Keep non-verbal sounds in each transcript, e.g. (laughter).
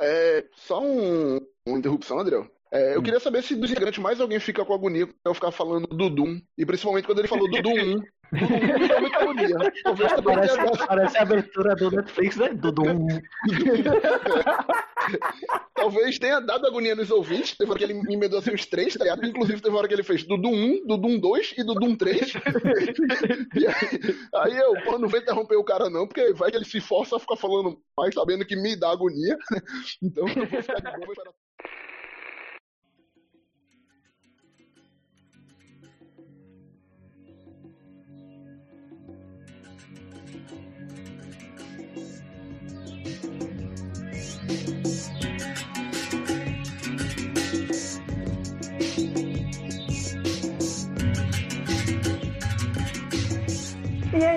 É, só um, uma interrupção, Adriel. É, eu hum. queria saber se dos integrantes mais alguém fica com agonia eu ficar falando do Doom. E principalmente quando ele falou do Doom 1. Parece, parece a abertura do Netflix, né? Doom. Talvez tenha dado agonia nos ouvintes. Teve hora que ele me emendou assim uns três, tá ligado? Inclusive teve uma hora que ele fez do Doom 1, do Doom 2 e do Doom 3. (laughs) e aí, aí eu, pô, não vou interromper o cara não, porque vai que ele se força a ficar falando mais sabendo que me dá agonia. Então eu vou ficar de boa, esperar.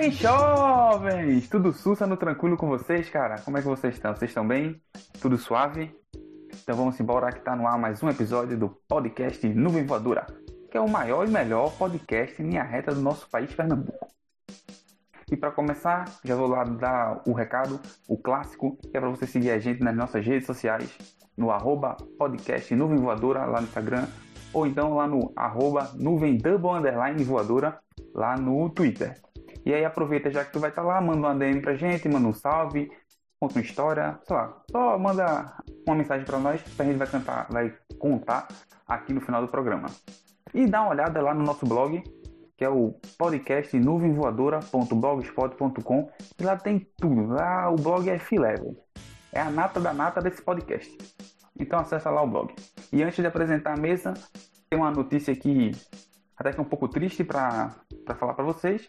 Aí, jovens? Tudo sussa no tranquilo com vocês, cara? Como é que vocês estão? Vocês estão bem? Tudo suave? Então vamos embora que tá no ar mais um episódio do podcast Nuvem Voadora, que é o maior e melhor podcast em linha reta do nosso país, Pernambuco. E para começar, já vou lá dar o recado, o clássico, que é para você seguir a gente nas nossas redes sociais, no arroba podcast Nuvem Voadora lá no Instagram, ou então lá no arroba nuvem double underline voadora lá no Twitter. E aí aproveita já que tu vai estar tá lá, manda uma DM pra gente, manda um salve, conta uma história, sei lá, só manda uma mensagem para nós que a gente vai cantar, vai contar aqui no final do programa. E dá uma olhada lá no nosso blog, que é o podcast nuvemvoadora.blogspot.com e lá tem tudo. Lá o blog é filé, é a nata da nata desse podcast. Então acessa lá o blog. E antes de apresentar a mesa, tem uma notícia aqui até que é um pouco triste para falar para vocês,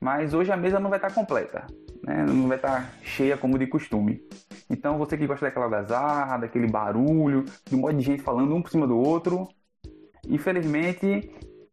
mas hoje a mesa não vai estar completa, né? não vai estar cheia como de costume. Então você que gosta daquela gazarra, daquele barulho, de um monte de gente falando um por cima do outro, infelizmente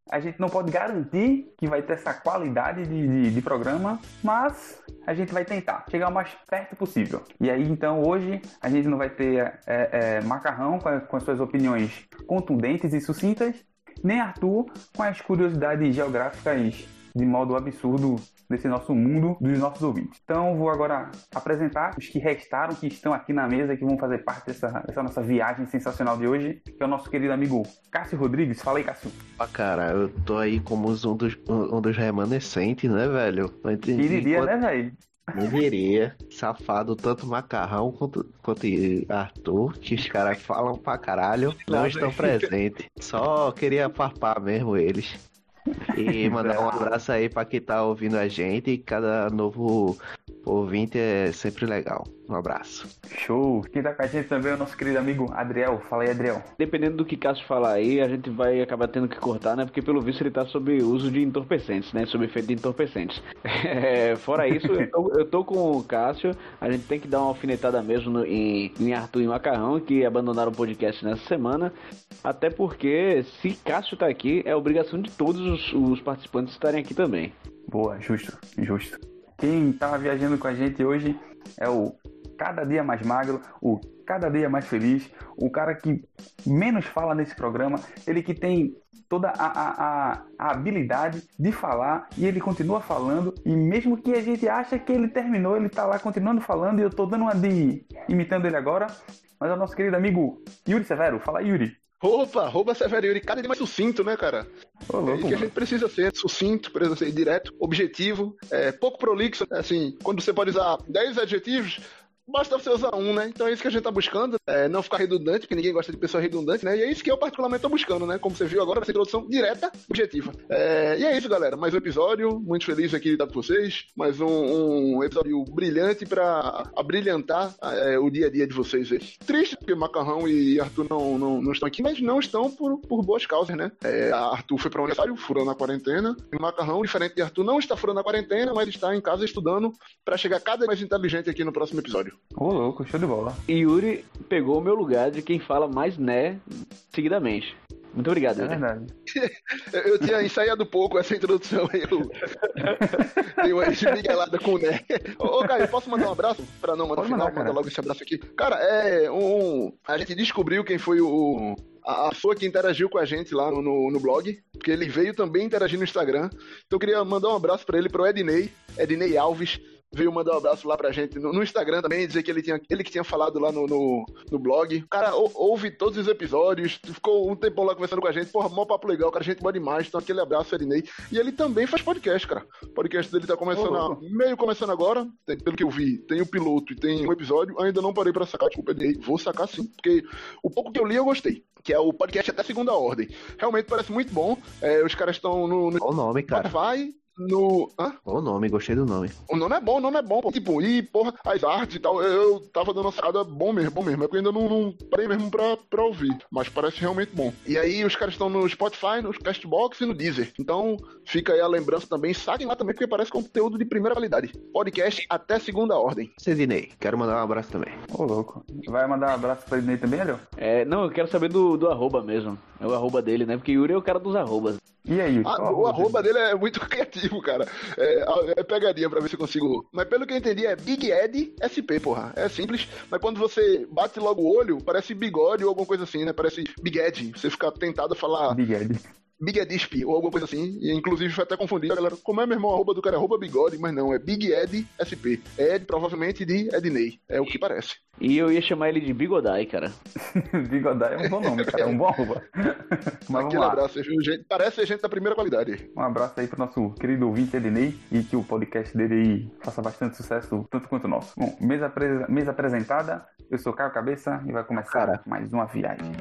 a gente não pode garantir que vai ter essa qualidade de, de, de, programa, mas a gente vai tentar chegar o mais perto possível. E aí, então, hoje a gente não vai ter é, é, macarrão com, com as suas opiniões contundentes e sucintas, nem Arthur com as curiosidades geográficas de modo absurdo desse nosso mundo dos nossos ouvintes. Então vou agora apresentar os que restaram, que estão aqui na mesa, que vão fazer parte dessa, dessa nossa viagem sensacional de hoje, que é o nosso querido amigo Cássio Rodrigues. Fala aí, Cássio. Ah, cara, eu tô aí como um dos, um dos remanescentes, né, velho? Não entendi. Que diria, quanto... né, velho? Não diria. Safado, tanto Macarrão quanto, quanto Arthur, que os caras falam pra caralho, não estão presentes. Só queria farpar mesmo eles. E mandar um abraço aí pra quem tá ouvindo a gente. E cada novo ouvinte é sempre legal. Um abraço. Show! Quem tá com a gente também é o nosso querido amigo Adriel. Fala aí, Adriel. Dependendo do que Cássio falar aí, a gente vai acabar tendo que cortar, né? Porque pelo visto ele tá sob uso de entorpecentes, né? Sob efeito de entorpecentes. (laughs) É, fora isso, eu tô, eu tô, com o Cássio. A gente tem que dar uma alfinetada mesmo no, em, em Arthur e Macarrão, que abandonaram o podcast nessa semana. Até porque, se Cássio tá aqui, é obrigação de todos os, os participantes estarem aqui também. Boa, justo, justo. Quem tá viajando com a gente hoje é o cada dia mais magro, o cada dia mais feliz, o cara que menos fala nesse programa, ele que tem toda a, a, a, habilidade de falar e ele continua falando e mesmo que a gente acha que ele terminou, ele tá lá continuando falando e eu tô dando uma de imitando ele agora, mas é o nosso querido amigo Yuri Severo. Fala Yuri. Opa, rouba Severo Yuri, cada dia mais sucinto, né, cara? Ô, louco, é que a gente precisa ser sucinto, precisa ser direto, objetivo, é, pouco prolixo, assim, quando você pode usar 10 adjetivos, basta você usar um, né? Então é isso que a gente tá buscando, é não ficar redundante, porque ninguém gosta de pessoa redundante, né? E é isso que eu particularmente tô buscando, né? Como você viu agora, essa introdução direta, objetiva. É, e é isso, galera. Mais um episódio, muito feliz aqui de estar com vocês. Mais um, um episódio brilhante para abrilhantar é, o dia a dia de vocês. Triste porque Macarrão e Arthur não, não, não estão aqui, mas não estão por, por boas causas, né? É, Arthur foi para o aniversário, furando a quarentena. E Macarrão, diferente de Arthur, não está furando a quarentena, mas está em casa estudando para chegar cada vez mais inteligente aqui no próximo episódio. Ô, louco, show de bola. E Yuri pegou o meu lugar de quem fala mais né seguidamente. Muito obrigado, É verdade. (laughs) eu tinha ensaiado pouco essa introdução aí. Eu (laughs) dei uma esmiguelada com o Né. Ô, Caio, posso mandar um abraço? Pra não mandar no final, mandar logo esse abraço aqui. Cara, é um. A gente descobriu quem foi o. A pessoa que interagiu com a gente lá no, no blog, porque ele veio também interagir no Instagram. Então eu queria mandar um abraço para ele, pro Ednei, Ednei Alves, veio mandar um abraço lá pra gente no, no Instagram também, dizer que ele tinha ele que tinha falado lá no, no, no blog. O cara ou, ouve todos os episódios, ficou um tempão lá conversando com a gente. Porra, mó papo legal, cara, a gente boa demais. Então aquele abraço, Erinei. E ele também faz podcast, cara. O podcast dele tá começando, a, meio começando agora. Tem, pelo que eu vi, tem o piloto e tem um episódio. Ainda não parei pra sacar, desculpa, Erinei. Vou sacar sim, porque o pouco que eu li eu gostei que é o podcast até segunda ordem. Realmente parece muito bom. É, os caras estão no, no Qual o nome, cara? Spotify, no. Hã? Qual o nome? Gostei do nome. O nome é bom, o nome é bom. Pô. Tipo, e porra, as artes e tal, eu tava dando uma sacada bom mesmo, bom mesmo. É que eu ainda não, não parei mesmo pra, pra ouvir. Mas parece realmente bom. E aí os caras estão no Spotify, no Castbox e no Deezer. Então fica aí a lembrança também. Saquem lá também, porque parece conteúdo de primeira qualidade. Podcast até segunda ordem. Cedinei, quero mandar um abraço também. Ô, louco. Vai mandar um abraço pra ele também, Ariel? É, não, eu quero saber do, do arroba mesmo. É o arroba dele, né? Porque Yuri é o cara dos arrobas. E aí, Ah, qual o arroba dele é muito (laughs) criativo, cara. É, é pegadinha pra ver se eu consigo. Mas pelo que eu entendi é Big Ed SP, porra. É simples, mas quando você bate logo o olho, parece bigode ou alguma coisa assim, né? Parece Big Ed. Você fica tentado a falar Big Ed. Big Edisp ou alguma coisa assim. E inclusive foi até confundido, a galera. Como é, meu irmão? A arroba do cara é arroba bigode, mas não, é Big Ed SP. Ed, provavelmente de Ednei. É o que parece. E eu ia chamar ele de Bigodai, cara. (laughs) Bigodai é um bom nome, cara. É um bom arroba. (laughs) Mas Aquele abraço, gente? Parece ser gente da primeira qualidade. Um abraço aí pro nosso querido ouvinte Ednei e que o podcast dele aí faça bastante sucesso, tanto quanto o nosso. Bom, mesa, mesa apresentada, eu sou Caio Cabeça e vai começar Cara. mais uma viagem.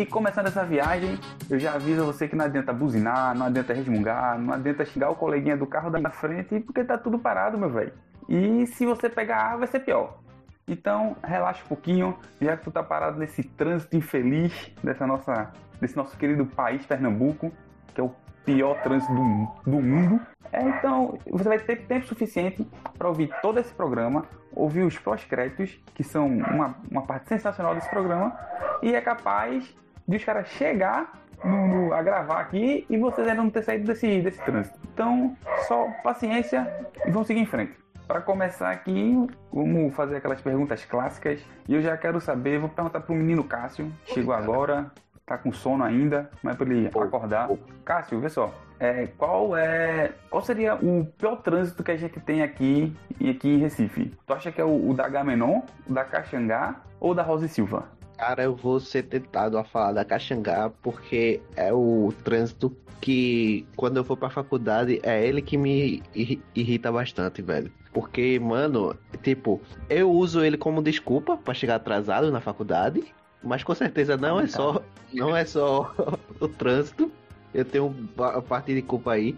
E começando essa viagem, eu já aviso você que não adianta buzinar, não adianta resmungar, não adianta xingar o coleguinha do carro da frente, porque tá tudo parado, meu velho. E se você pegar A, vai ser pior. Então, relaxa um pouquinho, já que tu tá parado nesse trânsito infeliz dessa nossa, desse nosso querido país, Pernambuco, que é o pior trânsito do, do mundo. É, então, você vai ter tempo suficiente para ouvir todo esse programa, ouvir os pós-créditos, que são uma, uma parte sensacional desse programa, e é capaz de os caras chegar no- no- a gravar aqui e vocês ainda não ter saído desse, desse trânsito. Então, só paciência e vamos seguir em frente. Para começar aqui, vamos fazer aquelas perguntas clássicas. E eu já quero saber, vou perguntar pro menino Cássio, chegou agora, tá com sono ainda, mas para ele acordar. Cássio, vê só, é, qual é, qual seria o pior trânsito que a gente tem aqui e aqui em Recife? Tu acha que é o, o da Gamenon, o da Caxangá ou da Rosa e Silva? Cara, eu vou ser tentado a falar da Caxangá porque é o trânsito que, quando eu for pra faculdade, é ele que me irri- irrita bastante, velho. Porque, mano, tipo, eu uso ele como desculpa pra chegar atrasado na faculdade, mas com certeza não é só, não é só (laughs) o trânsito. Eu tenho pa- parte de culpa aí.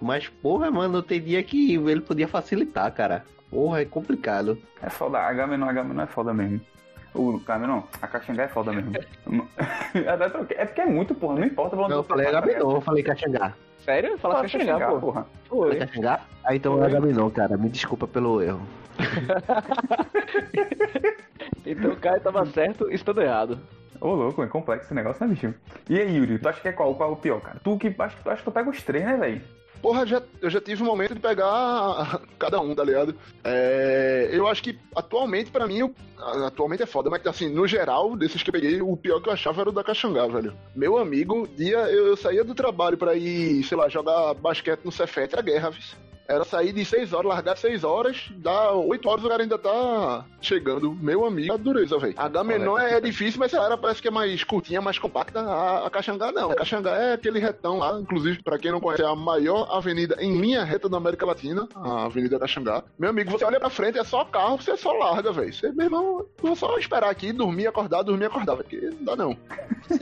Mas, porra, mano, tem dia que ele podia facilitar, cara. Porra, é complicado. É foda, a Gamenon, a Gamenon é foda mesmo. O Gamenon, a Caxangá é foda mesmo. (laughs) Até troquei. é porque é muito, porra, não importa pra onde Não, eu você falei vai, tá eu falei Caxangá. Sério? Fala Fala Caxangá, porra. Falei Foi. Caxangá? Ah, então é Gabinon, cara. Me desculpa pelo erro. (laughs) Então o Caio tava certo, estando errado. Ô, louco, é complexo esse negócio, né, bicho? E aí, Yuri, tu acha que é qual? Qual é o pior, cara? Tu que acho, acho que tu pega os três, né, velho? Porra, já, eu já tive um momento de pegar (laughs) cada um, tá ligado? É, eu acho que atualmente, pra mim, o- atualmente é foda, mas assim, no geral, desses que eu peguei, o pior que eu achava era o da Caxangá, velho. Meu amigo, dia eu, eu saía do trabalho pra ir, sei lá, jogar basquete no Cefete, era guerra, viu? Era sair de 6 horas, largar 6 horas, dá 8 horas o cara ainda tá chegando. Meu amigo, a dureza, velho. A Gamenon é, é difícil, mas ela parece que é mais curtinha, mais compacta. A, a Caxangá não. A Caxangá é aquele retão lá, inclusive, pra quem não conhece, é a maior avenida em linha reta da América Latina, a Avenida Caxangá. Meu amigo, você olha pra frente, é só carro, você só larga, velho. Você, meu irmão, eu vou só esperar aqui, dormir, acordar, dormir, acordar, porque não dá não.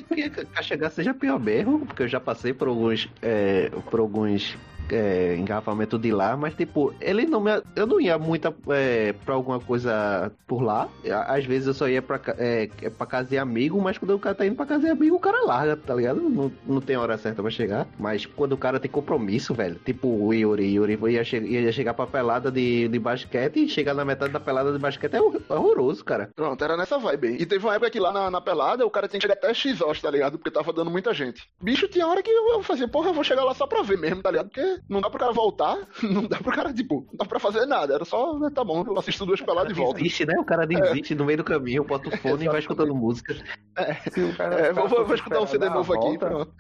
Que Caxangá seja pior mesmo, porque eu já passei por alguns, é, por alguns é, engarrafamentos de lá, mas tipo, ele não me, eu não ia muito é, pra alguma coisa por lá. Às vezes eu só ia pra, ca- é, pra casa de amigo, mas quando o cara tá indo pra casa de amigo, o cara larga, tá ligado? Não, não tem hora certa pra chegar. Mas quando o cara tem compromisso, velho, tipo o Yuri, Yuri ia, che ia chegar pra pelada de, de basquete e chegar na metade da pelada de basquete é hor- horroroso, cara. Pronto, era nessa vibe aí. E teve uma época que lá na, na pelada o cara tinha que chegar até X horas, tá ligado? Porque tava dando muita gente. Bicho, tinha hora que eu fazia, porra, eu vou chegar lá só pra ver mesmo, tá ligado? Porque não dá pro cara voltar, (laughs) não dá pro cara, tipo, não dá pra fazer nada. Era só, né, tá bom, eu assisto duas peladas e volto. Desiste, né? O cara desiste é. no meio do caminho, bota o fone e vai (laughs) escutando música. É, cara, é vou, vou, escutar um CD novo aqui. Pronto.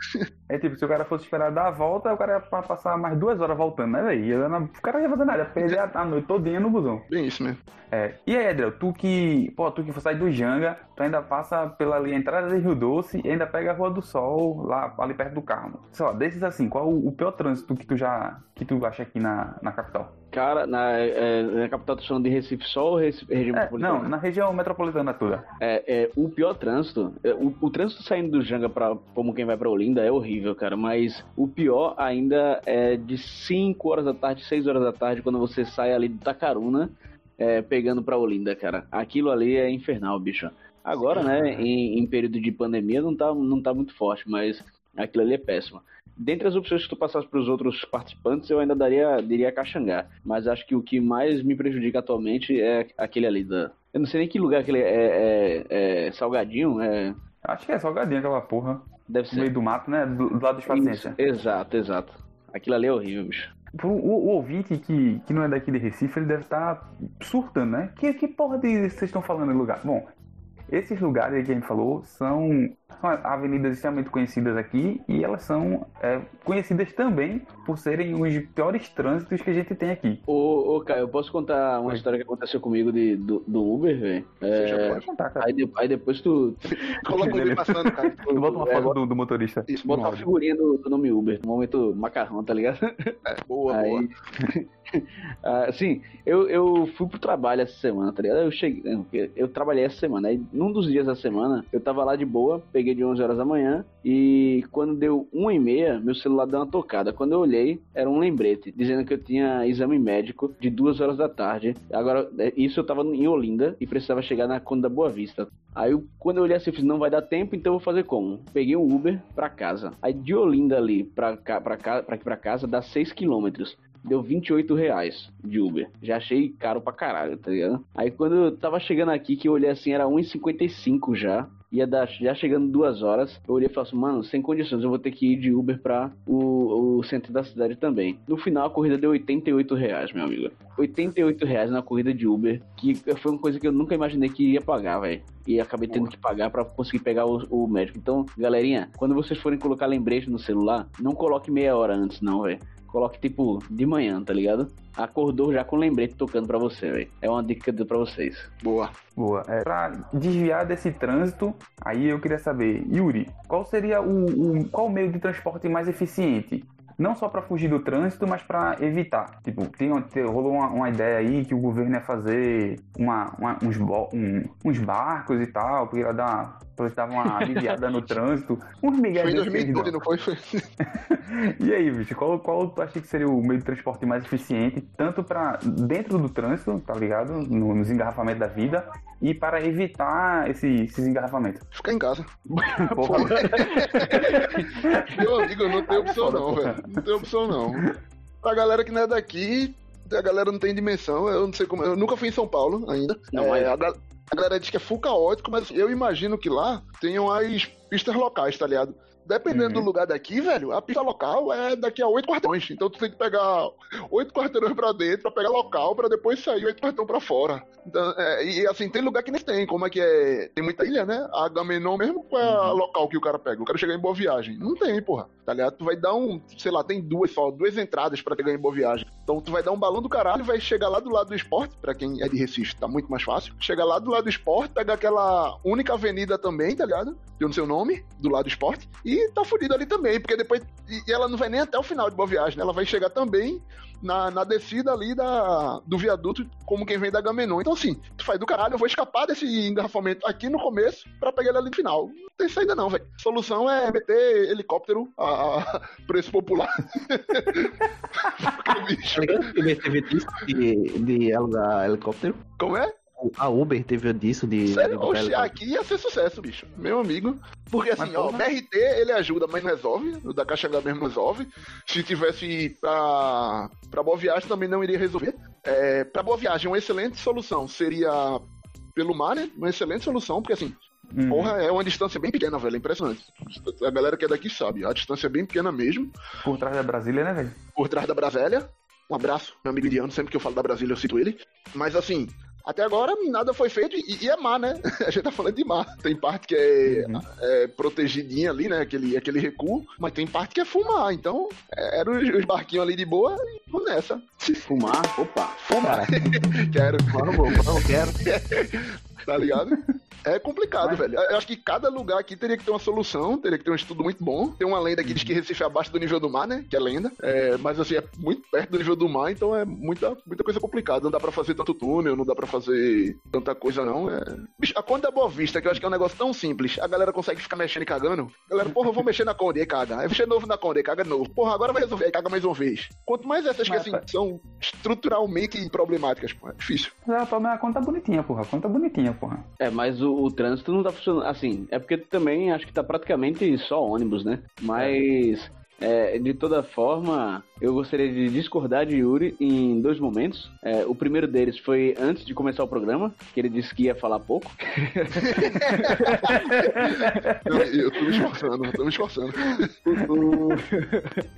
É tipo, se o cara fosse esperar dar a volta, o cara ia passar mais duas horas voltando, né, velho? O cara ia fazer nada, ia perder a noite todinha no busão. Bem isso mesmo. É. E aí, Edel, tu que, pô, tu que sai do Janga, tu ainda passa pela ali, entrada de Rio Doce e ainda pega a Rua do Sol, lá ali perto do Carmo. Sei lá, desses assim, qual o, o pior trânsito que tu já, que tu acha aqui na, na capital? Cara, na, é, na capital tá falando de Recife só ou Recife, região é, metropolitana? Não, na região metropolitana toda. É, é o pior trânsito, é, o, o, trânsito saindo do Janga pra, como quem vai pra Olinda é horrível, cara, mas o pior ainda é de 5 horas da tarde, 6 horas da tarde, quando você sai ali do Tacaruna, é, pegando pra Olinda, cara. Aquilo ali é infernal, bicho. Agora, né, em, em, período de pandemia não tá, não tá muito forte, mas aquilo ali é péssimo. Dentre as opções que tu passasse para os outros participantes, eu ainda daria, diria Caxangá. Mas acho que o que mais me prejudica atualmente é aquele ali da. Eu não sei nem que lugar aquele é. é, é Salgadinho? É... Acho que é Salgadinho aquela porra. Deve ser. No meio do mato, né? Do, do lado dos pacientes. Exato, exato. Aquilo ali é horrível, bicho. O, o, ouvinte que, que não é daqui de Recife, ele deve estar tá surtando, né? Que, que porra de vocês estão falando em lugar? Bom, esses lugares que a gente falou são são avenidas extremamente conhecidas aqui e elas são é, conhecidas também por serem os piores trânsitos que a gente tem aqui. Ô, ô Caio, eu posso contar uma Oi. história que aconteceu comigo de, do, do Uber, velho? É, já pode contar, cara. Aí, de, aí depois tu. (laughs) Coloca o Uber passando, cara. Tu bota uma foto do, do, motorista. Isso, bota uma figurinha do, do, nome Uber, no momento macarrão, tá ligado? É, boa, aí... boa. (laughs) assim, eu, eu fui pro trabalho essa semana, tá ligado? Eu cheguei, eu, eu trabalhei essa semana. Aí num dos dias da semana, eu tava lá de boa, peguei de 11 horas da manhã e quando deu 1 e meia, meu celular deu uma tocada. Quando eu olhei, era um lembrete dizendo que eu tinha exame médico de 2 horas da tarde. Agora, é, isso eu tava em Olinda e precisava chegar na Conda da Boa Vista. Aí quando eu olhei assim, eu fiz, não vai dar tempo, então eu vou fazer como? Peguei um Uber pra casa. Aí de Olinda ali pra, cá, pra, cá, pra aqui pra casa dá 6 quilômetros deu 28 reais de Uber. Já achei caro pra caralho, tá ligado? Aí quando eu tava chegando aqui, que eu olhei assim, era 1,55 já ia dar, já chegando duas horas, eu olhei e falei assim, mano, sem condições, eu vou ter que ir de Uber pra o, o centro da cidade também. No final, a corrida deu 88 reais, meu amigo. 88 reais na corrida de Uber, que foi uma coisa que eu nunca imaginei que ia pagar, velho. E acabei tendo que pagar para conseguir pegar o, o, médico. Então, galerinha, quando vocês forem colocar lembrete no celular, não coloque meia hora antes, não, velho. Coloque tipo de manhã, tá ligado? Acordou já com lembrete tocando para você, velho. É uma dica que eu dou pra vocês. Boa. Boa. É, pra desviar desse trânsito, aí eu queria saber, Yuri, qual seria o, o qual o meio de transporte mais eficiente? não só para fugir do trânsito, mas para evitar. Tipo, tem, rolou uma, uma, ideia aí que o governo ia fazer uma, uma, uns, um, uns, barcos e tal, porque ia dar dar uma aliviada no (laughs) trânsito. Uns migué Foi em 2012, não foi? foi. (laughs) e aí, bicho, qual, qual tu acha que seria o meio de transporte mais eficiente, tanto para dentro do trânsito, tá ligado? No, nos engarrafamentos da vida, e para evitar esse, esses engarrafamentos? Ficar em casa. (laughs) Meu amigo, não tem opção não, velho. Não tem opção não. Pra galera que não é daqui, a galera não tem dimensão. Eu não sei como. Eu nunca fui em São Paulo ainda. Não, é, a, a galera diz que é full caótico, mas eu imagino que lá tenham as pistas locais, tá ligado? Dependendo uhum. do lugar daqui, velho, a pista local é daqui a oito quarteirões. Então tu tem que pegar oito quarteirões pra dentro pra pegar local pra depois sair oito quarteirões pra fora. Então, é, e assim, tem lugar que nem tem. Como é que é? Tem muita ilha, né? A Gamenon mesmo, qual é a uhum. local que o cara pega? O cara chega em Boa Viagem. Não tem, porra. Tá ligado? Tu vai dar um, sei lá, tem duas só, duas entradas pra pegar em Boa Viagem. Então tu vai dar um balão do caralho, vai chegar lá do lado do esporte, pra quem é de Recife, tá muito mais fácil. Chega lá do lado do esporte, pega aquela única avenida também, tá ligado? Eu não sei o nome, do lado do esporte, e tá fudido ali também, porque depois. E ela não vai nem até o final de Boa Viagem, né? Ela vai chegar também na, na descida ali da, do viaduto, como quem vem da Gamenon. Então, assim, tu faz do caralho, eu vou escapar desse engarrafamento aqui no começo pra pegar ele ali no final. Não tem saída, não, velho. Solução é meter helicóptero a, a (laughs) preço popular. (laughs) Porque, bicho. teve de, de alugar helicóptero? Como é? A Uber teve disso de. Sério? De Oxe, aqui ia ser sucesso, bicho. Meu amigo. Porque assim, mas, ó, o BRT ele ajuda, mas não resolve. O da Caixa H mesmo resolve. Se tivesse pra, pra Boa Viagem também não iria resolver. É, pra Boa Viagem, uma excelente solução seria pelo mar, né? Uma excelente solução, porque assim, Uhum. Porra, é uma distância bem pequena, velho. É impressionante. A galera que é daqui sabe. A distância é bem pequena mesmo. Por trás da Brasília, né, velho? Por trás da Brasília. Um abraço, meu amigo Diano. Sempre que eu falo da Brasília, eu cito ele. Mas assim, até agora nada foi feito e, e, é mar, né? (laughs) A gente tá falando de mar. Tem parte que é, uhum. é, protegidinha ali, né? Aquele, aquele recuo, mas tem parte que é fumar. Então, é, eram os, os, barquinhos ali de boa e vamos nessa. Fumar? Opa! Fumar! (laughs) quero. Vamos, vamos, quero. Tá ligado? É complicado, Mas... velho. Eu acho que cada lugar aqui teria que ter uma solução, teria que ter um estudo muito bom. Tem uma lenda que diz que Recife é abaixo do nível do mar, né? Que é lenda. É, mas assim, é muito perto do nível do mar, então é muita, muita coisa complicada. Não dá pra fazer tanto túnel, não dá pra fazer tanta coisa, não. É... Bicho, a conta é boa vista, que eu acho que é um negócio tão simples. A galera consegue ficar mexendo e cagando. A galera, porra, eu vou mexer na Conde, aí caga. Aí mexer novo na Conde, aí caga novo. Porra, agora vai resolver, aí caga mais uma vez. Quanto mais essas mas, que assim, são estruturalmente problemáticas, pô, é difícil. Não, a conta bonitinha, porra. A conta bonitinha, porra. É, mas o, o trânsito não tá funcionando. Assim, é porque também acho que tá praticamente só ônibus, né? Mas. É, de toda forma, eu gostaria de discordar de Yuri em dois momentos. É, o primeiro deles foi antes de começar o programa, que ele disse que ia falar pouco. eu, tô me esforçando, eu tô me esforçando.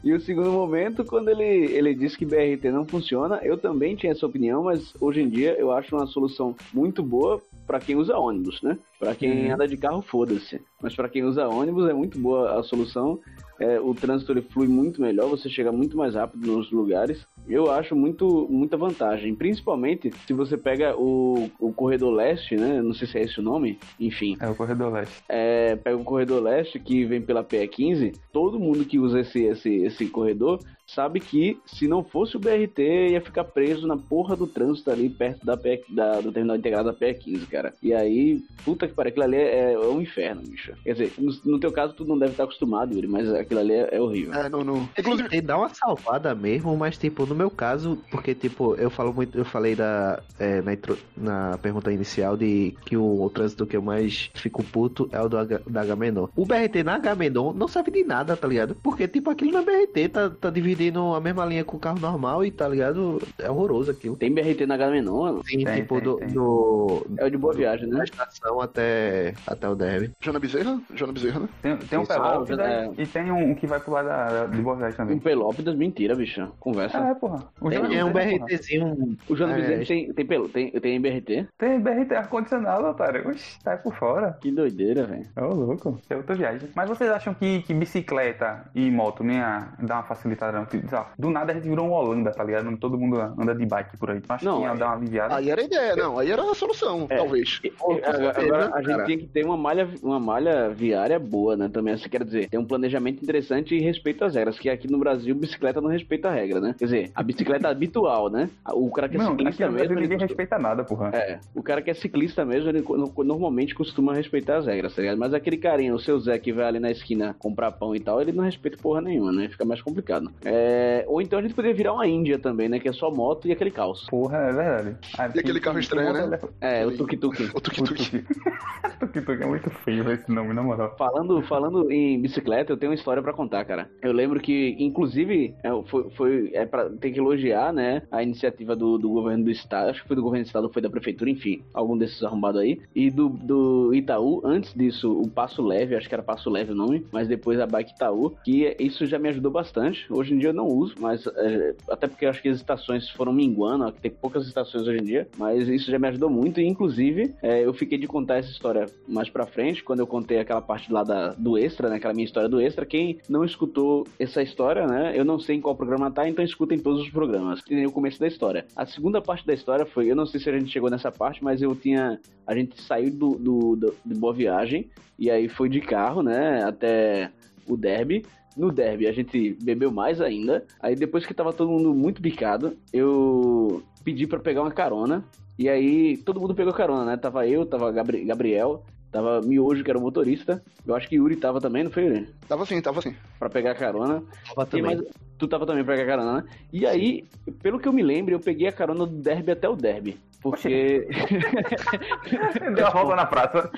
e o segundo momento, quando ele, ele disse que BRT não funciona, eu também tinha essa opinião, mas hoje em dia eu acho uma solução muito boa para quem usa ônibus, né? Para quem uhum. anda de carro, foda-se. Mas para quem usa ônibus é muito boa a solução é, o trânsito ele flui muito melhor, você chega muito mais rápido nos lugares. Eu acho muito, muita vantagem, principalmente se você pega o, o corredor leste, né? Não sei se é esse o nome, enfim. É o corredor leste. É, pega o corredor leste que vem pela PE15, todo mundo que usa esse, esse, esse corredor sabe que se não fosse o BRT, ia ficar preso na porra do trânsito ali perto da, PE, da do terminal integrado da PE15, cara. E aí, puta que pariu, aquilo ali é, é um inferno, bicho. Quer dizer, no, no, teu caso, tu não deve estar acostumado, Yuri, mas aquilo ali é, é horrível. É, não, não. Inclusive, dá uma salvada mesmo, mas tipo, no meu caso, porque tipo, eu falo muito, eu falei da, é, na, na pergunta inicial de que o, o, trânsito que eu mais fico puto é o do, da H-Menor. O BRT na H-Menor não serve de nada, tá ligado? Porque tipo, aquilo na BRT tá, tá dividindo a mesma linha com o carro normal e tá ligado? É horroroso aquilo. Tem BRT na Gamenon? Sim, tem, tipo tem, do, tem. do, É o de boa viagem, né? Da estação até, até o derby. Jona Bezerra? Jona Bezerra, né? Tem, tem um Pelópidas é... e tem um que vai pro lado da, de boa viagem também. Um Pelópidas, mentira, bicho. Conversa. É, porra. O tem, é um BRTzinho. O Jona é... Tem, tem, pelo, tem, tem BRT? Tem BRT ar-condicionado, otário. Oxi, tá por fora. Que doideira, velho. Ô, oh, louco. É outra viagem. Mas vocês acham que, que bicicleta e moto nem a, dá uma facilitada? Não? Do nada a gente virou um Holanda, tá ligado? Todo mundo anda de bike por aí. Então acho não, que ia dar uma aliviada. Aí era a ideia, não. Aí era a solução, é, talvez. agora, agora a gente tem que ter uma malha, uma malha viária boa, né? Também, você quer dizer, tem um planejamento interessante e respeito às regras, que aqui no Brasil bicicleta não respeita a regra, né? Quer dizer, a bicicleta habitual, né? O cara que é não, ciclista aqui mesmo. Ninguém respeita nada, porra. É, o cara que é ciclista mesmo, ele normalmente costuma respeitar as regras, tá ligado? Mas aquele carinha, o seu Zé que vai ali na esquina comprar pão e tal, ele não respeita porra nenhuma, né? Fica mais complicado. É... Ou então a gente poderia virar uma Índia também, né? Que é só moto e aquele caos. Porra, é verdade. e aquele carro estranho, né? É, o tuk-tuk. O tuk-tuk. (laughs) tuk-tuk é muito feio esse nome, na moral. Falando, falando em bicicleta, eu tenho uma história pra contar, cara. Eu lembro que, inclusive, é, foi, foi é pra ter que elogiar, né? A iniciativa do, do governo do estado, acho que foi do governo do estado, foi da prefeitura, enfim, algum desses arrombados aí. E do, do Itaú, antes disso, o Passo Leve, acho que era Passo Leve o nome, mas depois a Bike Itaú, que isso já me ajudou bastante. Hoje em dia eu não uso, mas é, até porque acho que as estações foram minguando, tem poucas estações hoje em dia, mas isso já me ajudou muito. E, inclusive, é, eu fiquei de contar essa história mais pra frente, quando eu contei aquela parte lá da, do extra, né? Aquela minha história do extra. Quem não escutou essa história, né? Eu não sei em qual programa tá, então escutem todos os programas. Que nem o começo da história. A segunda parte da história foi, eu não sei se a gente chegou nessa parte, mas eu tinha. A gente saiu do, do, do de Boa Viagem e aí foi de carro, né? Até o derby. No derby a gente bebeu mais ainda. Aí depois que tava todo mundo muito bicado, eu pedi para pegar uma carona. E aí todo mundo pegou carona, né? Tava eu, tava Gabri Gabriel, tava Miojo, que era o motorista. Eu acho que Yuri tava também, não foi, Yuri? Tava sim, tava sim. Pra pegar carona. Tava também. Mais... Tu tava também pra pegar carona, né? E aí, pelo que eu me lembro, eu peguei a carona do derby até o derby. Porque. (laughs) Deu a volta na praça.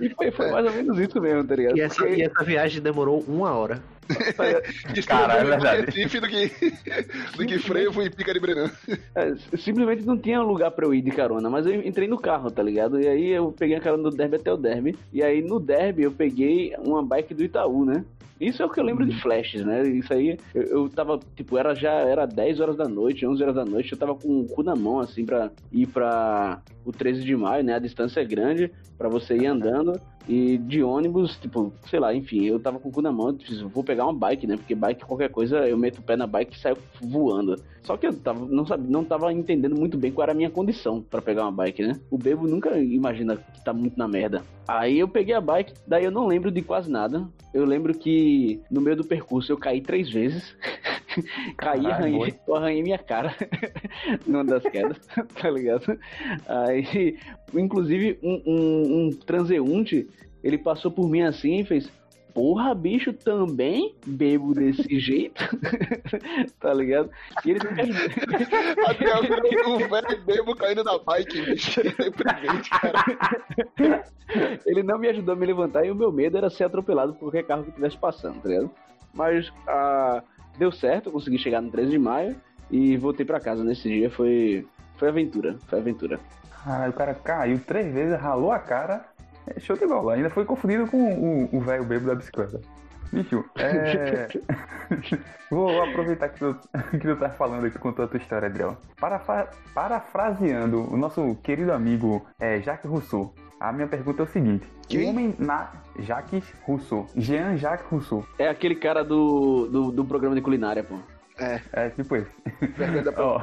e foi, foi, mais ou menos isso mesmo, tá ligado? E essa, Porque... e essa viagem demorou uma hora. Cara, é verdade. (laughs) Recife do que, do que frevo e pica de Brenan. É, simplesmente não tinha lugar pra eu ir de carona, mas eu entrei no carro, tá ligado? E aí eu peguei a carona do derby até o derby. E aí no derby eu peguei uma bike do Itaú, né? Isso é o que eu lembro de flashes, né? Isso aí, eu, eu tava, tipo, era já era 10 horas da noite, 11 horas da noite, eu tava com o cu na mão, assim, pra ir pra o 13 de maio, né? A distância é grande pra você ir andando. E de ônibus, tipo, sei lá, enfim, eu tava com o cu na mão, disse, vou pegar uma bike, né? Porque bike, qualquer coisa, eu meto o pé na bike e saio voando. Só que eu tava, não, sabia, não tava entendendo muito bem qual era a minha condição para pegar uma bike, né? O bebo nunca imagina que tá muito na merda. Aí eu peguei a bike, daí eu não lembro de quase nada. Eu lembro que no meio do percurso eu caí três vezes. (laughs) (laughs) caí, arranhei, (laughs) arranhei minha cara (laughs) numa das quedas, tá ligado? Aí, inclusive, um, um, um transeunte, ele passou por mim assim e fez porra, bicho, também bebo desse jeito, tá ligado? E ele Até agora um velho bebo caindo na bike, bicho. Cara. Ele não me ajudou a me levantar e o meu medo era ser atropelado por qualquer carro que estivesse passando, tá ligado? Mas ah, deu certo, eu consegui chegar no 13 de maio e voltei pra casa nesse dia. Foi, foi aventura, foi aventura. Ah, o cara caiu três vezes, ralou a cara. É show de bola. Ainda foi confundido com o velho bebo da bicicleta. Bicho, é... (laughs) vou aproveitar que tu, que tu tá falando aqui com a tua história, Adriel. Parafa parafraseando o nosso querido amigo é, Jacques Rousseau, a minha pergunta é o seguinte: Quem? O homem na. Jacques Rousseau. Jean-Jacques Rousseau. É aquele cara do, do, do programa de culinária, pô. É, É tipo esse. (laughs) Ó,